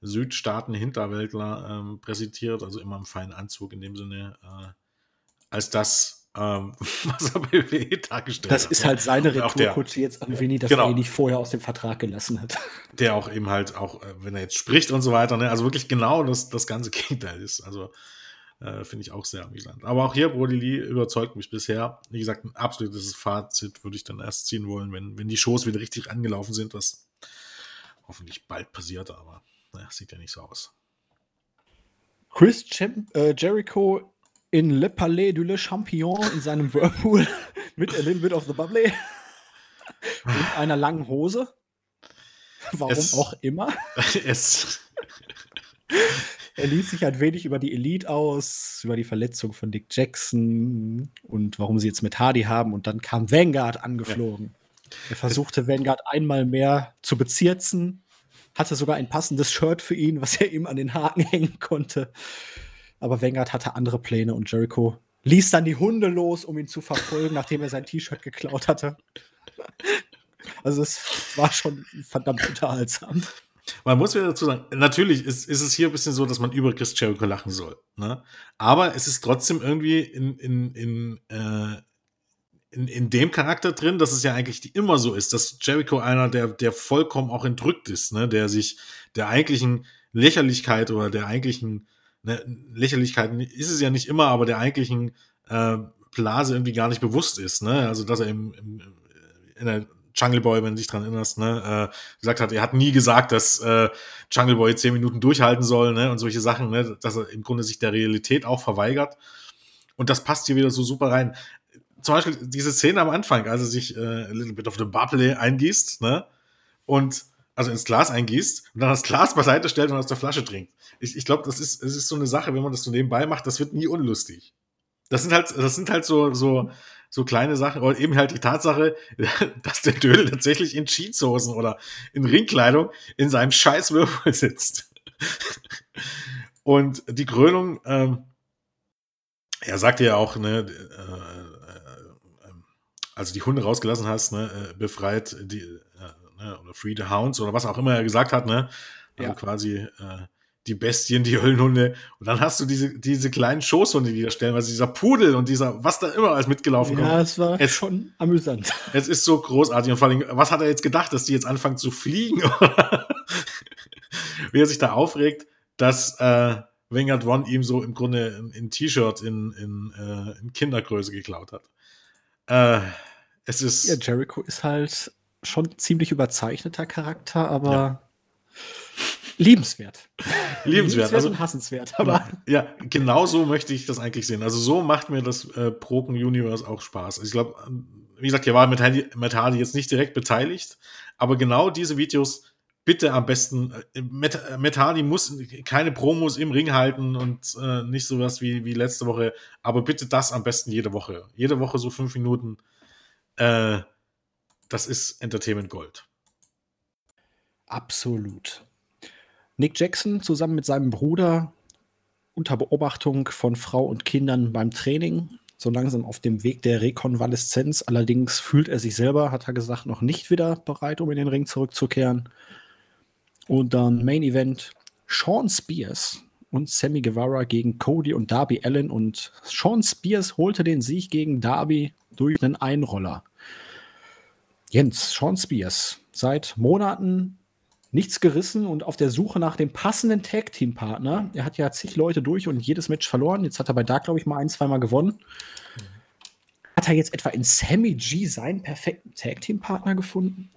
Südstaaten-Hinterwäldler ähm, präsentiert, also immer im feinen Anzug in dem Sinne, äh, als das, ähm, was er bei WWE dargestellt Das hat. ist ne? halt seine Retourkutsche jetzt an Vinny, dass Genau. er ihn nicht vorher aus dem Vertrag gelassen hat. der auch eben halt auch, äh, wenn er jetzt spricht und so weiter, ne, also wirklich genau das, das ganze Gegenteil ist. Also äh, finde ich auch sehr amüsant. Aber auch hier, Brody Lee überzeugt mich bisher. Wie gesagt, ein absolutes Fazit würde ich dann erst ziehen wollen, wenn, wenn die Shows wieder richtig angelaufen sind, was hoffentlich bald passiert, aber naja, sieht ja nicht so aus. Chris Chem äh, Jericho in Le Palais du Le Champion in seinem Whirlpool mit a little bit of the bubbly. und einer langen Hose. Warum es, auch immer. Es. er ließ sich ein wenig über die Elite aus, über die Verletzung von Dick Jackson und warum sie jetzt mit Hardy haben. Und dann kam Vanguard angeflogen. Ja. Er versuchte Vanguard einmal mehr zu bezirzen, hatte sogar ein passendes Shirt für ihn, was er ihm an den Haken hängen konnte. Aber Vanguard hatte andere Pläne und Jericho ließ dann die Hunde los, um ihn zu verfolgen, nachdem er sein T-Shirt geklaut hatte. Also es war schon verdammt unterhaltsam. Man muss ja dazu sagen, natürlich ist, ist es hier ein bisschen so, dass man über Chris Jericho lachen soll. Ne? Aber es ist trotzdem irgendwie in, in, in, äh, in, in dem Charakter drin, dass es ja eigentlich immer so ist, dass Jericho einer, der, der vollkommen auch entrückt ist, ne? der sich der eigentlichen Lächerlichkeit oder der eigentlichen ne, Lächerlichkeit ist es ja nicht immer, aber der eigentlichen äh, Blase irgendwie gar nicht bewusst ist. Ne? Also dass er im, im, in der Jungle Boy, wenn du dich dran erinnerst, ne, äh, gesagt hat, er hat nie gesagt, dass äh, Jungle Boy zehn Minuten durchhalten soll, ne, und solche Sachen, ne, dass er im Grunde sich der Realität auch verweigert. Und das passt hier wieder so super rein. Zum Beispiel diese Szene am Anfang, als er sich äh, a little bit of the bubble eingießt, ne, und also ins Glas eingießt und dann das Glas beiseite stellt und aus der Flasche trinkt. Ich, ich glaube, das ist, das ist so eine Sache, wenn man das so nebenbei macht, das wird nie unlustig. Das sind halt, das sind halt so, so, so kleine Sachen, oder eben halt die Tatsache, dass der Dödel tatsächlich in Cheatshosen oder in Ringkleidung in seinem Scheißwürfel sitzt. Und die Krönung, ähm, er sagte ja auch, ne, äh, äh, also die Hunde rausgelassen hast, ne, äh, befreit die, äh, ne, oder Free the Hounds oder was auch immer er gesagt hat, ne, also ja. quasi äh, die Bestien, die Höllenhunde. Und dann hast du diese, diese kleinen Schoßhunde, die da stellen, also dieser Pudel und dieser, was da immer alles mitgelaufen kommt. Ja, es war es, schon amüsant. Es ist so großartig. Und vor allem, was hat er jetzt gedacht, dass die jetzt anfangen zu fliegen? Wie er sich da aufregt, dass äh, Wingard One ihm so im Grunde ein, ein T-Shirt in, in, äh, in Kindergröße geklaut hat. Äh, es ist. Ja, Jericho ist halt schon ziemlich überzeichneter Charakter, aber. Ja liebenswert. Liebenswert, liebenswert also und hassenswert. Aber ja, genau so möchte ich das eigentlich sehen. Also so macht mir das äh, Broken Universe auch Spaß. Also ich glaube, wie gesagt, hier war mit Hardy jetzt nicht direkt beteiligt, aber genau diese Videos bitte am besten. Äh, Matt Hardy muss keine Promos im Ring halten und äh, nicht sowas wie, wie letzte Woche, aber bitte das am besten jede Woche. Jede Woche so fünf Minuten. Äh, das ist Entertainment Gold. Absolut. Nick Jackson zusammen mit seinem Bruder unter Beobachtung von Frau und Kindern beim Training, so langsam auf dem Weg der Rekonvaleszenz. Allerdings fühlt er sich selber, hat er gesagt, noch nicht wieder bereit, um in den Ring zurückzukehren. Und dann Main Event Sean Spears und Sammy Guevara gegen Cody und Darby Allen. Und Sean Spears holte den Sieg gegen Darby durch einen Einroller. Jens, Sean Spears, seit Monaten nichts gerissen und auf der Suche nach dem passenden Tag-Team-Partner. Er hat ja zig Leute durch und jedes Match verloren. Jetzt hat er bei Dark, glaube ich, mal ein, zweimal gewonnen. Hat er jetzt etwa in Sammy G seinen perfekten Tag-Team-Partner gefunden?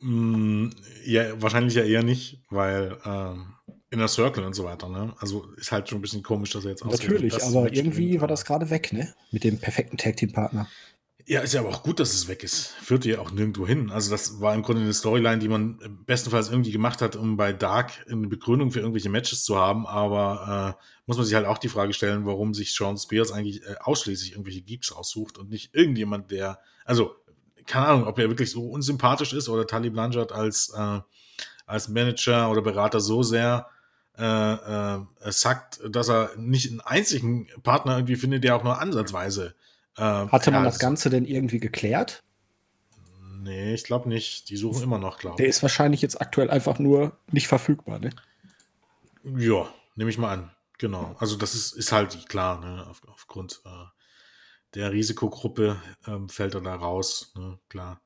Mm, ja, wahrscheinlich ja eher nicht, weil ähm, Inner Circle und so weiter, ne? Also ist halt schon ein bisschen komisch, dass er jetzt Natürlich, aber irgendwie war das gerade weg, ne? Mit dem perfekten Tag-Team-Partner. Ja, ist ja aber auch gut, dass es weg ist. Führt ja auch nirgendwo hin. Also, das war im Grunde eine Storyline, die man bestenfalls irgendwie gemacht hat, um bei Dark eine Begründung für irgendwelche Matches zu haben. Aber äh, muss man sich halt auch die Frage stellen, warum sich Sean Spears eigentlich äh, ausschließlich irgendwelche Geeks aussucht und nicht irgendjemand, der, also, keine Ahnung, ob er wirklich so unsympathisch ist oder Tali Blanchard als, äh, als Manager oder Berater so sehr äh, äh, sagt, dass er nicht einen einzigen Partner irgendwie findet, der auch nur ansatzweise äh, Hatte man ja, das Ganze denn irgendwie geklärt? Nee, ich glaube nicht. Die suchen immer noch, glaube ich. Der ist wahrscheinlich jetzt aktuell einfach nur nicht verfügbar, ne? Ja, nehme ich mal an. Genau. Also das ist, ist halt klar, ne? Auf, aufgrund äh, der Risikogruppe ähm, fällt er da raus, ne? Klar.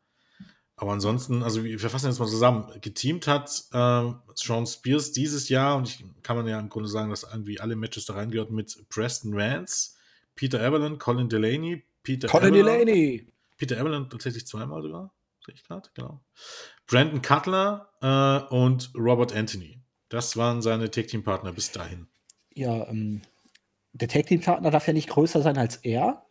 Aber ansonsten, also wir fassen jetzt mal zusammen. Geteamt hat äh, Sean Spears dieses Jahr, und ich kann man ja im Grunde sagen, dass irgendwie alle Matches da reingehört mit Preston Rance, Peter Evelyn, Colin Delaney, Peter Colin Evelyn, Delaney. Peter Evelyn tatsächlich zweimal sogar, sehe ich gerade, genau. Brandon Cutler äh, und Robert Anthony. Das waren seine Tag-Team-Partner bis dahin. Ja, ähm, der Tag-Team-Partner darf ja nicht größer sein als er.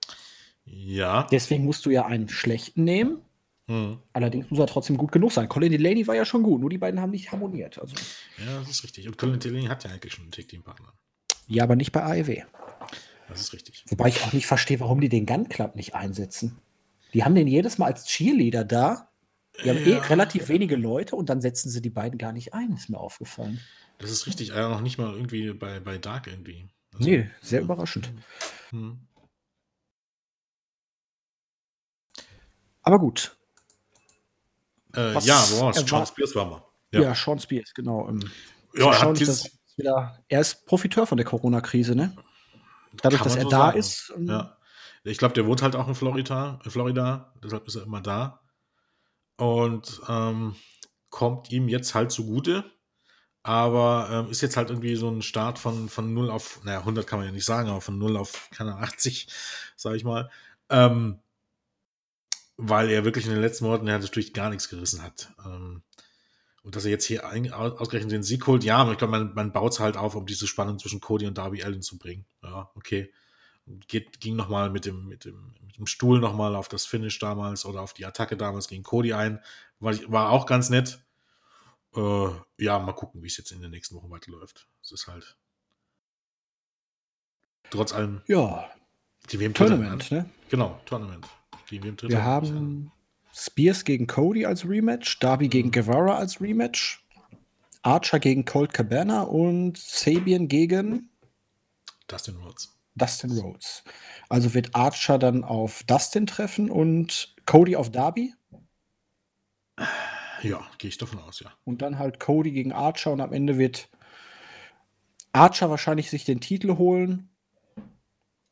Ja. Deswegen musst du ja einen schlechten nehmen. Mhm. Allerdings muss er trotzdem gut genug sein. Colin Delaney war ja schon gut, nur die beiden haben nicht harmoniert. Also. Ja, das ist richtig. Und Colin Delaney hat ja eigentlich schon einen Tag-Team-Partner. Ja, aber nicht bei AEW. Das ist richtig. Wobei ich auch nicht verstehe, warum die den Gun Club nicht einsetzen. Die haben den jedes Mal als Cheerleader da. Die haben eh ja. eh relativ wenige Leute und dann setzen sie die beiden gar nicht ein, ist mir aufgefallen. Das ist richtig. Also noch nicht mal irgendwie bei, bei Dark irgendwie. Also, nee, sehr ja. überraschend. Hm. Aber gut. Äh, ja, wow, Sean war, Spears war mal. Ja. ja, Sean Spears, genau. Ja, er, dieses, wieder, er ist Profiteur von der Corona-Krise, ne? Dadurch, dass er so da sagen. ist. Ähm, ja. Ich glaube, der wohnt halt auch in Florida, in Florida, deshalb ist er immer da. Und ähm, kommt ihm jetzt halt zugute. Aber ähm, ist jetzt halt irgendwie so ein Start von, von 0 auf, naja, 100 kann man ja nicht sagen, aber von 0 auf, keine 80, sage ich mal. Ähm, weil er wirklich in den letzten Monaten ja natürlich gar nichts gerissen hat. Ähm, und dass er jetzt hier ausgerechnet den Sieg holt, ja, aber ich glaube, man, man baut es halt auf, um diese Spannung zwischen Cody und Darby Allen zu bringen. Ja, okay. Geht, ging nochmal mit dem, mit, dem, mit dem Stuhl nochmal auf das Finish damals oder auf die Attacke damals gegen Cody ein. War, war auch ganz nett. Äh, ja, mal gucken, wie es jetzt in den nächsten Wochen weiterläuft. Es ist halt. Trotz allem. Ja. Die WM Tournament, ne? Genau, Tournament. Die WM Wir haben Spears gegen Cody als Rematch, Darby gegen mhm. Guevara als Rematch, Archer gegen Colt Cabana und Sabian gegen Dustin Rhodes. Dustin Rhodes. Also wird Archer dann auf Dustin treffen und Cody auf Darby? Ja, gehe ich davon aus, ja. Und dann halt Cody gegen Archer und am Ende wird Archer wahrscheinlich sich den Titel holen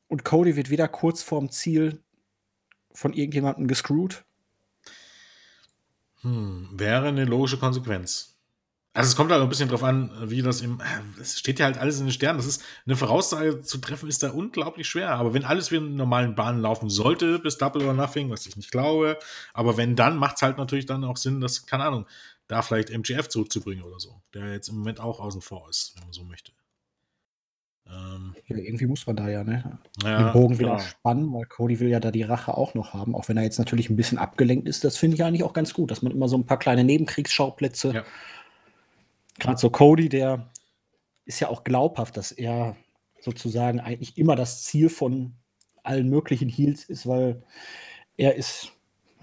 und Cody wird wieder kurz vorm Ziel von irgendjemandem gescrewt. Hm, wäre eine logische Konsequenz. Also es kommt halt ein bisschen drauf an, wie das im. Es steht ja halt alles in den Sternen. Das ist eine Voraussage zu treffen, ist da unglaublich schwer. Aber wenn alles wie in normalen Bahnen laufen sollte, bis Double or Nothing, was ich nicht glaube, aber wenn dann, macht es halt natürlich dann auch Sinn, das, keine Ahnung, da vielleicht MGF zurückzubringen oder so, der jetzt im Moment auch außen vor ist, wenn man so möchte. Ähm, ja, irgendwie muss man da ja, ne? Ja, den Bogen wieder spannen, weil Cody will ja da die Rache auch noch haben, auch wenn er jetzt natürlich ein bisschen abgelenkt ist. Das finde ich eigentlich auch ganz gut, dass man immer so ein paar kleine Nebenkriegsschauplätze. Ja. Gerade so Cody, der ist ja auch glaubhaft, dass er sozusagen eigentlich immer das Ziel von allen möglichen Heals ist, weil er ist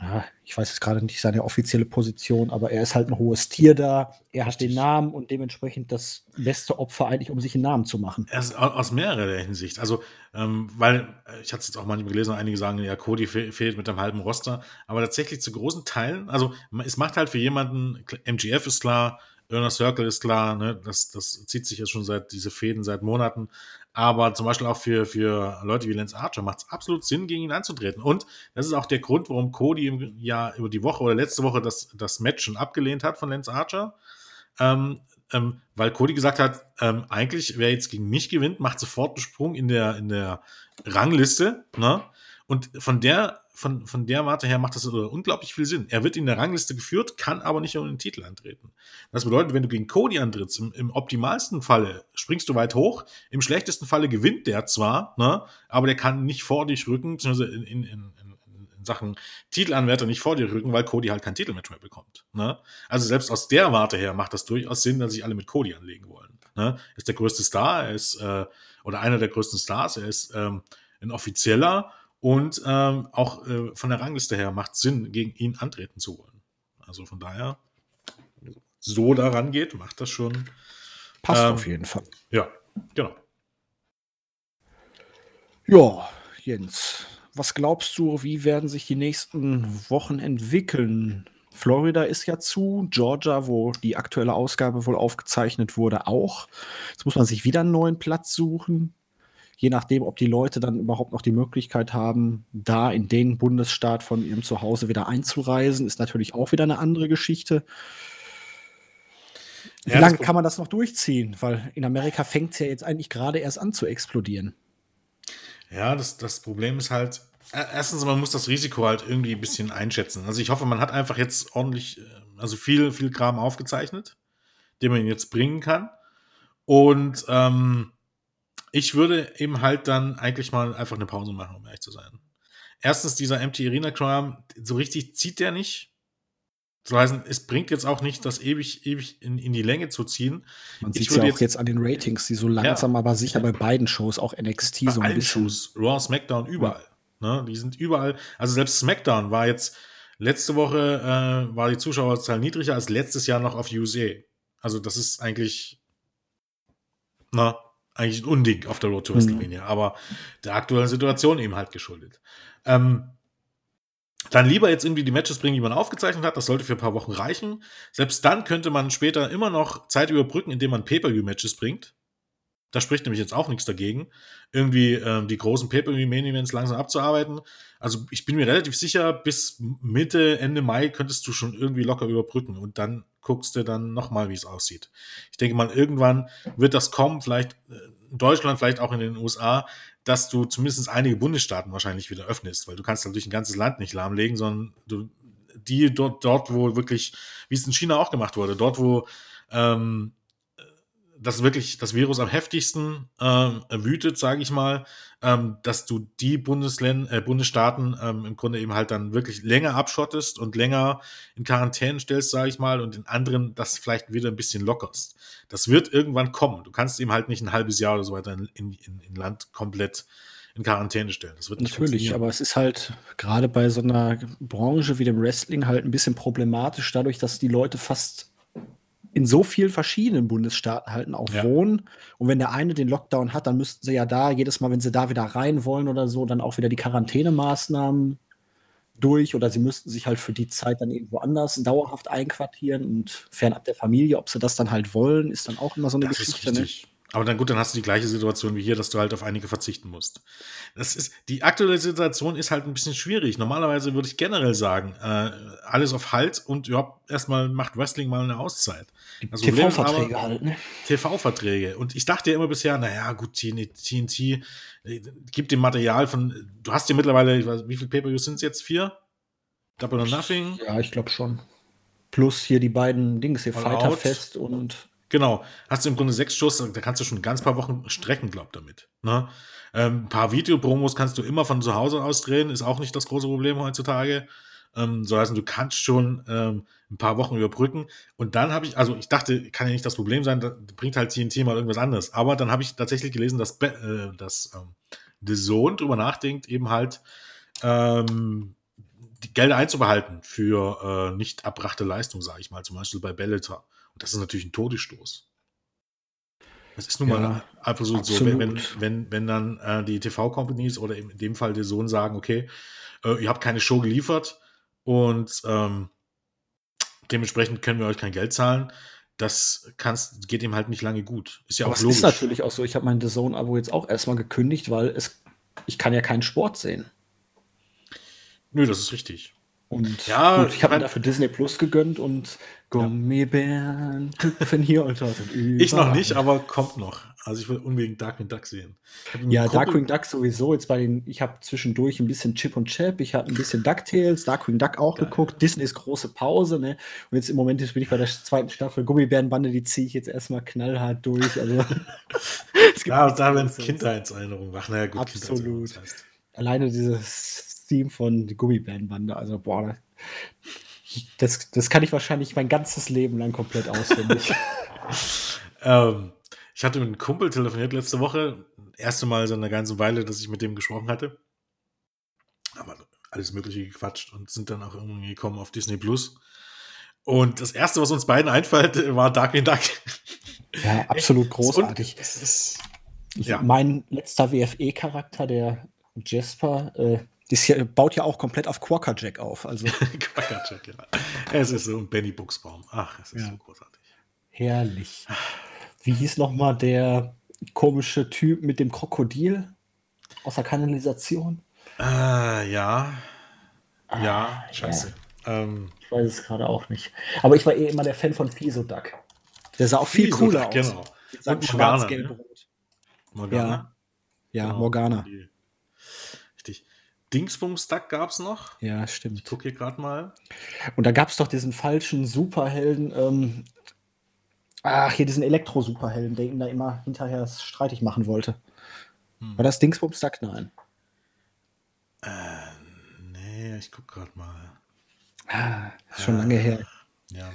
ja, ich weiß jetzt gerade nicht seine offizielle Position, aber er ist halt ein hohes Tier da. Er hat den Namen und dementsprechend das beste Opfer eigentlich, um sich einen Namen zu machen. Er ist aus mehrerer Hinsicht. Also, ähm, weil äh, ich hatte es jetzt auch manchmal gelesen, einige sagen, ja, Cody fe fehlt mit einem halben Roster, aber tatsächlich zu großen Teilen, also es macht halt für jemanden, MGF ist klar, Inner Circle ist klar, ne, das, das zieht sich jetzt schon seit diese Fäden seit Monaten. Aber zum Beispiel auch für, für Leute wie Lance Archer macht es absolut Sinn, gegen ihn anzutreten. Und das ist auch der Grund, warum Cody ja über die Woche oder letzte Woche das, das Match schon abgelehnt hat von Lance Archer. Ähm, ähm, weil Cody gesagt hat, ähm, eigentlich, wer jetzt gegen mich gewinnt, macht sofort einen Sprung in der, in der Rangliste. Ne? Und von der, von, von der Warte her macht das unglaublich viel Sinn. Er wird in der Rangliste geführt, kann aber nicht um den Titel antreten. Das bedeutet, wenn du gegen Cody antrittst, im, im optimalsten Falle springst du weit hoch, im schlechtesten Falle gewinnt der zwar, ne, aber der kann nicht vor dich rücken, beziehungsweise in, in, in, in Sachen Titelanwärter nicht vor dir rücken, weil Cody halt kein Titelmatch mehr bekommt. Ne? Also selbst aus der Warte her macht das durchaus Sinn, dass sich alle mit Cody anlegen wollen. Ne? Ist der größte Star, er ist, äh, oder einer der größten Stars, er ist ähm, ein offizieller und ähm, auch äh, von der Rangliste her macht Sinn, gegen ihn antreten zu wollen. Also von daher, so daran geht, macht das schon. Passt ähm, auf jeden Fall. Ja, genau. Ja, Jens, was glaubst du, wie werden sich die nächsten Wochen entwickeln? Florida ist ja zu, Georgia, wo die aktuelle Ausgabe wohl aufgezeichnet wurde, auch. Jetzt muss man sich wieder einen neuen Platz suchen je nachdem, ob die Leute dann überhaupt noch die Möglichkeit haben, da in den Bundesstaat von ihrem Zuhause wieder einzureisen, ist natürlich auch wieder eine andere Geschichte. Wie ja, lange kann man das noch durchziehen? Weil in Amerika fängt es ja jetzt eigentlich gerade erst an zu explodieren. Ja, das, das Problem ist halt, e, erstens, man muss das Risiko halt irgendwie ein bisschen einschätzen. Also ich hoffe, man hat einfach jetzt ordentlich, äh, also viel, viel Kram aufgezeichnet, den man jetzt bringen kann. Und ähm, ich würde eben halt dann eigentlich mal einfach eine Pause machen, um ehrlich zu sein. erstens dieser Empty Arena Kram, so richtig zieht der nicht. So heißen, es bringt jetzt auch nicht, das ewig, ewig in, in die Länge zu ziehen. Man sieht ja auch jetzt, jetzt, an den Ratings, die so langsam, ja, aber sicher bei beiden Shows, auch NXT bei so ein bisschen. Shows, Raw, SmackDown, überall. Ja. Ne, die sind überall. Also selbst SmackDown war jetzt letzte Woche äh, war die Zuschauerzahl niedriger als letztes Jahr noch auf USA. Also das ist eigentlich, na, eigentlich ein Unding auf der Road to mhm. WrestleMania, mhm. aber der aktuellen Situation eben halt geschuldet. Ähm, dann lieber jetzt irgendwie die Matches bringen, die man aufgezeichnet hat. Das sollte für ein paar Wochen reichen. Selbst dann könnte man später immer noch Zeit überbrücken, indem man Pay-Per-View-Matches bringt. Da spricht nämlich jetzt auch nichts dagegen, irgendwie ähm, die großen Pay-Per-View-Main-Events langsam abzuarbeiten. Also ich bin mir relativ sicher, bis Mitte, Ende Mai könntest du schon irgendwie locker überbrücken und dann guckst du dann nochmal, wie es aussieht. Ich denke mal, irgendwann wird das kommen, vielleicht äh, in Deutschland, vielleicht auch in den USA, dass du zumindest einige Bundesstaaten wahrscheinlich wieder öffnest, weil du kannst natürlich ein ganzes Land nicht lahmlegen, sondern du, die dort, dort, wo wirklich, wie es in China auch gemacht wurde, dort, wo ähm, das wirklich das Virus am heftigsten ähm, wütet, sage ich mal, ähm, dass du die Bundesländer, äh, Bundesstaaten ähm, im Grunde eben halt dann wirklich länger abschottest und länger in Quarantäne stellst, sage ich mal, und in anderen das vielleicht wieder ein bisschen lockerst. Das wird irgendwann kommen. Du kannst eben halt nicht ein halbes Jahr oder so weiter in, in, in Land komplett in Quarantäne stellen. Das wird nicht Natürlich, aber es ist halt gerade bei so einer Branche wie dem Wrestling halt ein bisschen problematisch, dadurch, dass die Leute fast in so vielen verschiedenen Bundesstaaten halt auch ja. wohnen. Und wenn der eine den Lockdown hat, dann müssten sie ja da jedes Mal, wenn sie da wieder rein wollen oder so, dann auch wieder die Quarantänemaßnahmen durch oder sie müssten sich halt für die Zeit dann irgendwo anders dauerhaft einquartieren und fernab der Familie, ob sie das dann halt wollen, ist dann auch immer so eine das Geschichte. Ist ne? richtig. Aber dann gut, dann hast du die gleiche Situation wie hier, dass du halt auf einige verzichten musst. Das ist, die aktuelle Situation ist halt ein bisschen schwierig. Normalerweise würde ich generell sagen, äh, alles auf Halt und ja, erstmal macht Wrestling mal eine Auszeit. TV-Verträge halt, ne? TV-Verträge. Und ich dachte ja immer bisher, naja, gut, TNT äh, gibt dem Material von, du hast ja mittlerweile, ich weiß, wie viele Pay-Per-Views sind es jetzt? Vier? Double or Nothing? Ja, ich glaube schon. Plus hier die beiden Dings hier, Fighter Fest und Genau. Hast du im Grunde sechs Schuss, da kannst du schon ein ganz paar Wochen strecken, glaub damit. Ne? Ähm, ein paar Videopromos kannst du immer von zu Hause aus drehen, ist auch nicht das große Problem heutzutage. Ähm, so heißt, du kannst schon ähm, ein paar Wochen überbrücken. Und dann habe ich, also ich dachte, kann ja nicht das Problem sein, da bringt halt TNT mal irgendwas anderes. Aber dann habe ich tatsächlich gelesen, dass, äh, dass ähm, The Zone drüber nachdenkt, eben halt ähm, die Gelder einzubehalten für äh, nicht erbrachte Leistung, sage ich mal, zum Beispiel bei Bellator. Und das ist natürlich ein Todesstoß. Das ist nun ja, mal einfach so, so wenn, wenn, wenn, wenn dann äh, die TV-Companies oder in dem Fall der Sohn sagen, okay, äh, ihr habt keine Show geliefert und ähm, dementsprechend können wir euch kein Geld zahlen. Das kannst, geht ihm halt nicht lange gut. Ist ja Aber auch logisch. Das ist natürlich auch so. Ich habe mein The Zone-Abo jetzt auch erstmal gekündigt, weil es, ich kann ja keinen Sport sehen. Nö, das ist richtig. Und ja, gut, ich habe mir dafür Disney Plus gegönnt und Gummibären hüpfen hier und dort. Und ich noch nicht, aber kommt noch. Also ich will unbedingt Darkwing Duck sehen. Ja, Darkwing Duck sowieso. Jetzt bei den, ich habe zwischendurch ein bisschen Chip und Chap, ich habe ein bisschen DuckTales, Darkwing Duck auch Geil. geguckt. Disneys große Pause, ne? Und jetzt im Moment bin ich bei der zweiten Staffel Gummibärenbande, die ziehe ich jetzt erstmal knallhart durch. Also ja, da werden Kindheitserinnerungen wach. Naja, gut, Absolut. Alleine dieses Theme von Gummibärenbande, also boah, das, das kann ich wahrscheinlich mein ganzes Leben lang komplett auswendig. ähm, ich hatte mit einem Kumpel telefoniert letzte Woche. Erste Mal seit einer ganzen Weile, dass ich mit dem gesprochen hatte. Haben alles Mögliche gequatscht und sind dann auch irgendwie gekommen auf Disney Plus. Und das erste, was uns beiden einfällt, war Darkwing Duck. Ja, absolut großartig. Und, ja. Mein letzter WFE-Charakter, der Jasper, äh, das hier, baut ja auch komplett auf Quackerjack auf. Also. Quackerjack, ja. Es ist so ein Benny Buchsbaum. Ach, es ist ja. so großartig. Herrlich. Wie hieß nochmal der komische Typ mit dem Krokodil aus der Kanalisation? Äh, ja. Ah, ja, scheiße. Ja. Ähm, ich weiß es gerade auch nicht. Aber ich war eh immer der Fan von Fisoduck. Der sah auch viel cooler aus. Genau. Und schwarz-gelb-rot. Ne? Morgana. Ja, ja genau. Morgana. Die Dingsbums-Duck gab es noch. Ja, stimmt. Ich gucke hier gerade mal. Und da gab es doch diesen falschen Superhelden. Ähm, ach, hier diesen Elektro-Superhelden, der ihn da immer hinterher streitig machen wollte. Hm. War das Dingsbums-Duck? Nein. Äh, Ja, ich gucke gerade mal. Ah, ist schon lange her. Ja.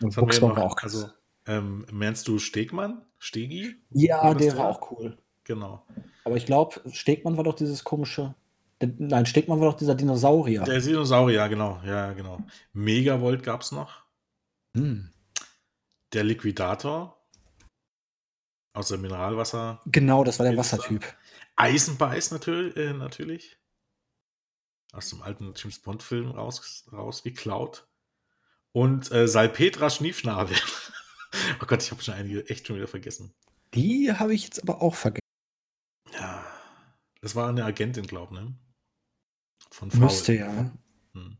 Und noch? war auch krass. Also, ähm, meinst du Stegmann? Stegi? ja, der? war auch cool. Genau. Aber ich glaube, Stegmann war doch dieses komische. Nein, Stegmann war doch dieser Dinosaurier. Der Dinosaurier, genau. Ja, genau. Megavolt gab es noch. Hm. Der Liquidator. Aus der Mineralwasser. Genau, das war der? Wassertyp. Eisenbeiß natürlich. Äh, natürlich. Aus dem alten James Bond-Film raus, rausgeklaut. Und äh, Salpetra Schniefschnabel. oh Gott, ich habe schon einige echt schon wieder vergessen. Die habe ich jetzt aber auch vergessen. Das war eine Agentin, glaube ich, ne? Von Müsste ja. Hm.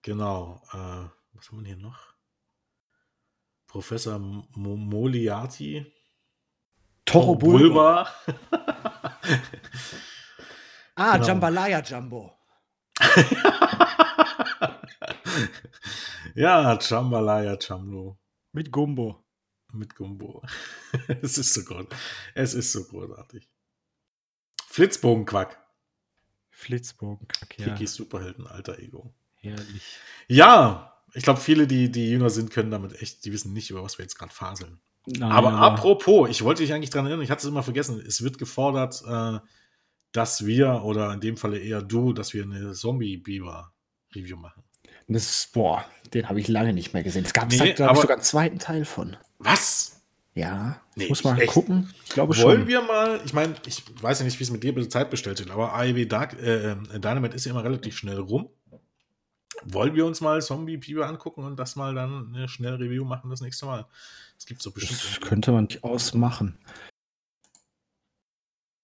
Genau. Äh, was haben wir hier noch? Professor Mo Moliati. Toro Bulba. Ah, Genau. Jambalaya Jumbo. ja, Chambalaya Chamlo Mit Gumbo. mit Gumbo. es ist so gut. Es ist so großartig. Flitzbogenquack. Flitzbogenkack, ja. Kikis Superhelden, alter Ego. Herrlich. Ja, ich glaube, viele, die, die jünger sind, können damit echt, die wissen nicht, über was wir jetzt gerade faseln. Nein, Aber apropos, ich wollte dich eigentlich dran erinnern, ich hatte es immer vergessen, es wird gefordert, äh, dass wir, oder in dem Falle eher du, dass wir eine Zombie-Biber-Review machen. Das ist, boah, den habe ich lange nicht mehr gesehen. Es gab Nee, aber- sogar einen zweiten Teil von. Was? Ja, Nee, ich muss mal echt? gucken. Ich glaube Wollen schon. wir mal, ich meine, ich weiß ja nicht, wie es mit dir Zeit bestellt ist, aber AEW Dark, äh, äh, Dynamite ist ja immer relativ schnell rum. Wollen wir uns mal Zombie-Biber angucken und das mal dann eine schnelle Review machen das nächste Mal? Es gibt so bestimmt. Das könnte man nicht ausmachen.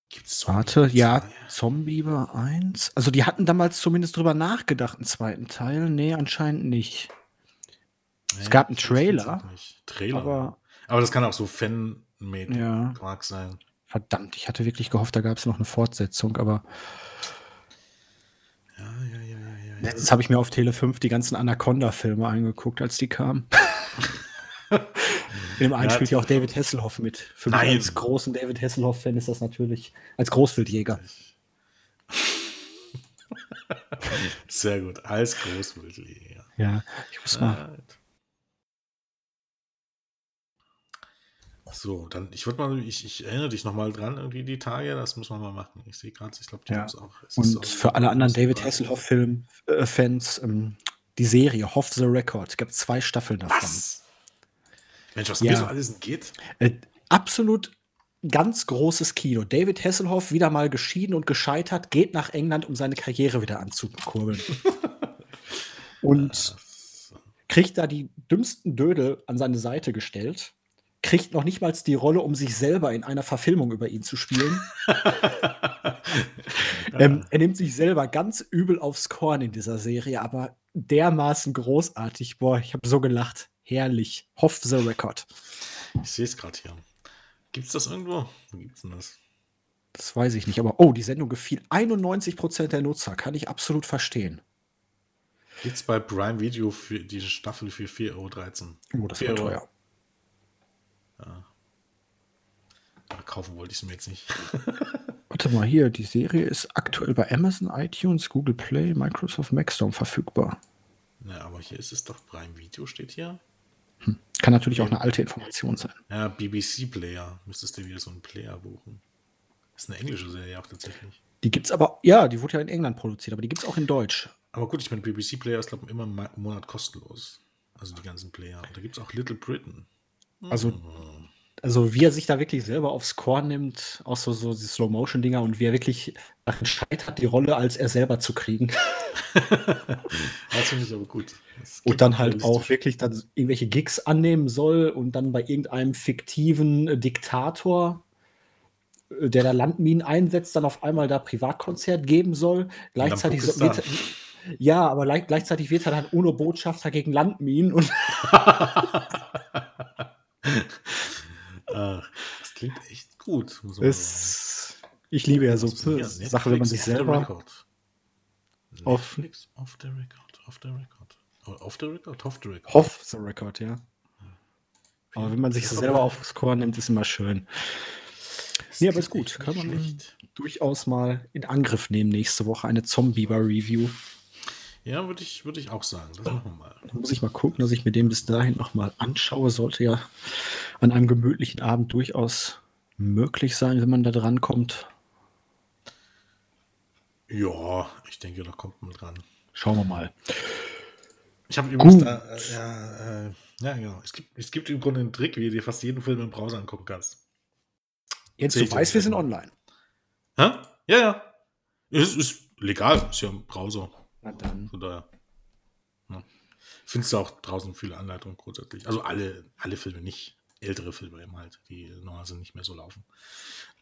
Gibt's Warte, Zombie ja, zwei? Zombieber 1. Also die hatten damals zumindest drüber nachgedacht, einen zweiten Teil. Nee, anscheinend nicht. Nee, gab einen Trailer. Trailer. Aber Aber das kann auch so Fan-made ja, Quark sein. verdammt, ich hatte wirklich gehofft, da gab es noch eine Fortsetzung, aber Ja, ja, ja, ja, ja. letztens habe ich mir auf Tele 5 die ganzen Anaconda-Filme angeguckt, als die kamen. In dem einen Ja, spielt ja auch David Hasselhoff mit. Für mich Nein. als großen David Hasselhoff-Fan ist das natürlich als Großwildjäger. Sehr gut. Als Großwildjäger. Ja, ich muss mal. So, dann, ich würde mal, ich, ich erinnere dich nochmal dran, irgendwie die Tage, das muss man mal machen. Ich sehe gerade, ich glaube, die Ja. auch. Und auch- für alle anderen David Hasselhoff-Film-Fans, ähm, die Serie Hoff the Record. Es gibt zwei Staffeln davon. Was? Mensch, was Ja. mir so alles entgeht. Äh, absolut ganz großes Kino. David Hasselhoff, wieder mal geschieden und gescheitert, geht nach England, um seine Karriere wieder anzukurbeln. und kriegt da die dümmsten Dödel an seine Seite gestellt. Kriegt noch nicht mal die Rolle, um sich selber in einer Verfilmung über ihn zu spielen. ähm, er nimmt sich selber ganz übel aufs Korn in dieser Serie, aber dermaßen großartig. Boah, ich habe so gelacht. Herrlich. Hoff the Record. Ich sehe es gerade hier. Gibt es das irgendwo? Wo gibt's denn das? Das weiß ich nicht, aber oh, die Sendung gefiel 91% der Nutzer. Kann ich absolut verstehen. Gibt es bei Prime Video für diese Staffel für 4,13 Euro? Oh, das war Euro. teuer. Ja, kaufen wollte ich es mir jetzt nicht. Warte mal hier, die Serie ist aktuell bei Amazon, iTunes, Google Play, Microsoft Maxstorm verfügbar. Ne, aber hier ist es doch Prime Video, steht hier. Kann natürlich auch eine alte Information sein. Ja, BBC Player. Müsstest du wieder so einen Player buchen. Ist eine englische Serie auch tatsächlich. Die gibt's aber, ja, die wurde ja in England produziert, aber die gibt's auch in Deutsch. Aber gut, ich meine, BBC Player ist, glaube ich, immer im Monat kostenlos. Also die ganzen Player. Und da gibt es auch Little Britain. Also, also wie er sich da wirklich selber aufs Korn nimmt, auch so, so die Slow-Motion-Dinger und wie er wirklich daran scheitert, die Rolle als er selber zu kriegen. Das finde ich aber gut. Und dann halt auch wirklich dann irgendwelche Gigs annehmen soll und dann bei irgendeinem fiktiven äh, Diktator, äh, der da Landminen einsetzt, dann auf einmal da Privatkonzert geben soll. Gleichzeitig so, wird, ja, aber gleich, gleichzeitig wird er dann UNO-Botschafter gegen Landminen und Ach, das klingt echt gut. Sagen. es, ich liebe ja so? Sachen, wenn man sich Netflix off the selber record. auf- Netflix off the record. Off the record. Oh, Off the record? Off the record. Off the record, ja. Aber wenn man sich so selber aufs Korn nimmt, ist immer schön. Das Nee, aber ist gut. Kann man schlecht. durchaus mal in Angriff nehmen nächste Woche eine Zombie-Review. Ja, würde ich, würd ich auch sagen. Das machen wir mal. Dann muss ich mal gucken, dass ich mir den bis dahin nochmal anschaue. Sollte ja an einem gemütlichen Abend durchaus möglich sein, wenn man da dran kommt. Ja, ich denke, da kommt man dran. Schauen wir mal. Ich habe übrigens da, äh, ja, äh, ja, genau. Es gibt, es gibt im Grunde einen Trick, wie du dir fast jeden Film im Browser angucken kannst. Jetzt, du weißt, wir sind online. Hä? Ja, ja. Es ist legal, ist ja im Browser. Na dann. Von daher. Ja. Findest du auch draußen viele Anleitungen grundsätzlich. Also alle, alle Filme nicht. Ältere Filme eben halt, die normalerweise nicht mehr so laufen.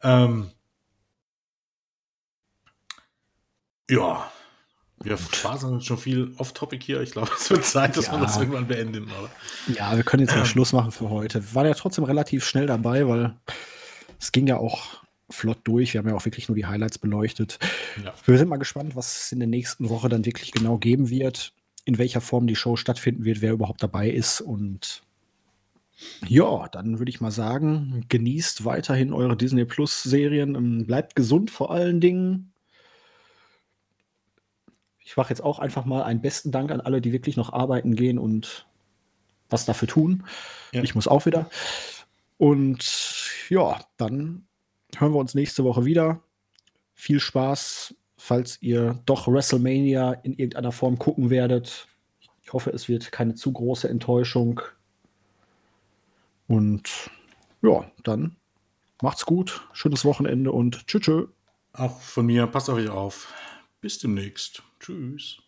Ähm, ja. Wir spaßen schon viel off-topic hier. Ich glaube, es wird Zeit, dass Ja. wir das irgendwann beenden, oder? Ja, wir können jetzt mal Schluss machen für heute. Wir waren ja trotzdem relativ schnell dabei, weil es ging ja auch flott durch. Wir haben ja auch wirklich nur die Highlights beleuchtet. Ja. Wir sind mal gespannt, was es in der nächsten Woche dann wirklich genau geben wird, in welcher Form die Show stattfinden wird, wer überhaupt dabei ist. Und ja, dann würde ich mal sagen, genießt weiterhin eure Disney Plus Serien. Ähm, Bleibt gesund vor allen Dingen. Ich mache jetzt auch einfach mal einen besten Dank an alle, die wirklich noch arbeiten gehen und was dafür tun. Ja. Ich muss auch wieder. Und ja, dann hören wir uns nächste Woche wieder. Viel Spaß, falls ihr doch WrestleMania in irgendeiner Form gucken werdet. Ich hoffe, es wird keine zu große Enttäuschung. Und ja, dann macht's gut, schönes Wochenende und tschüss. Auch von mir, passt auf euch auf. Bis demnächst. Tschüss.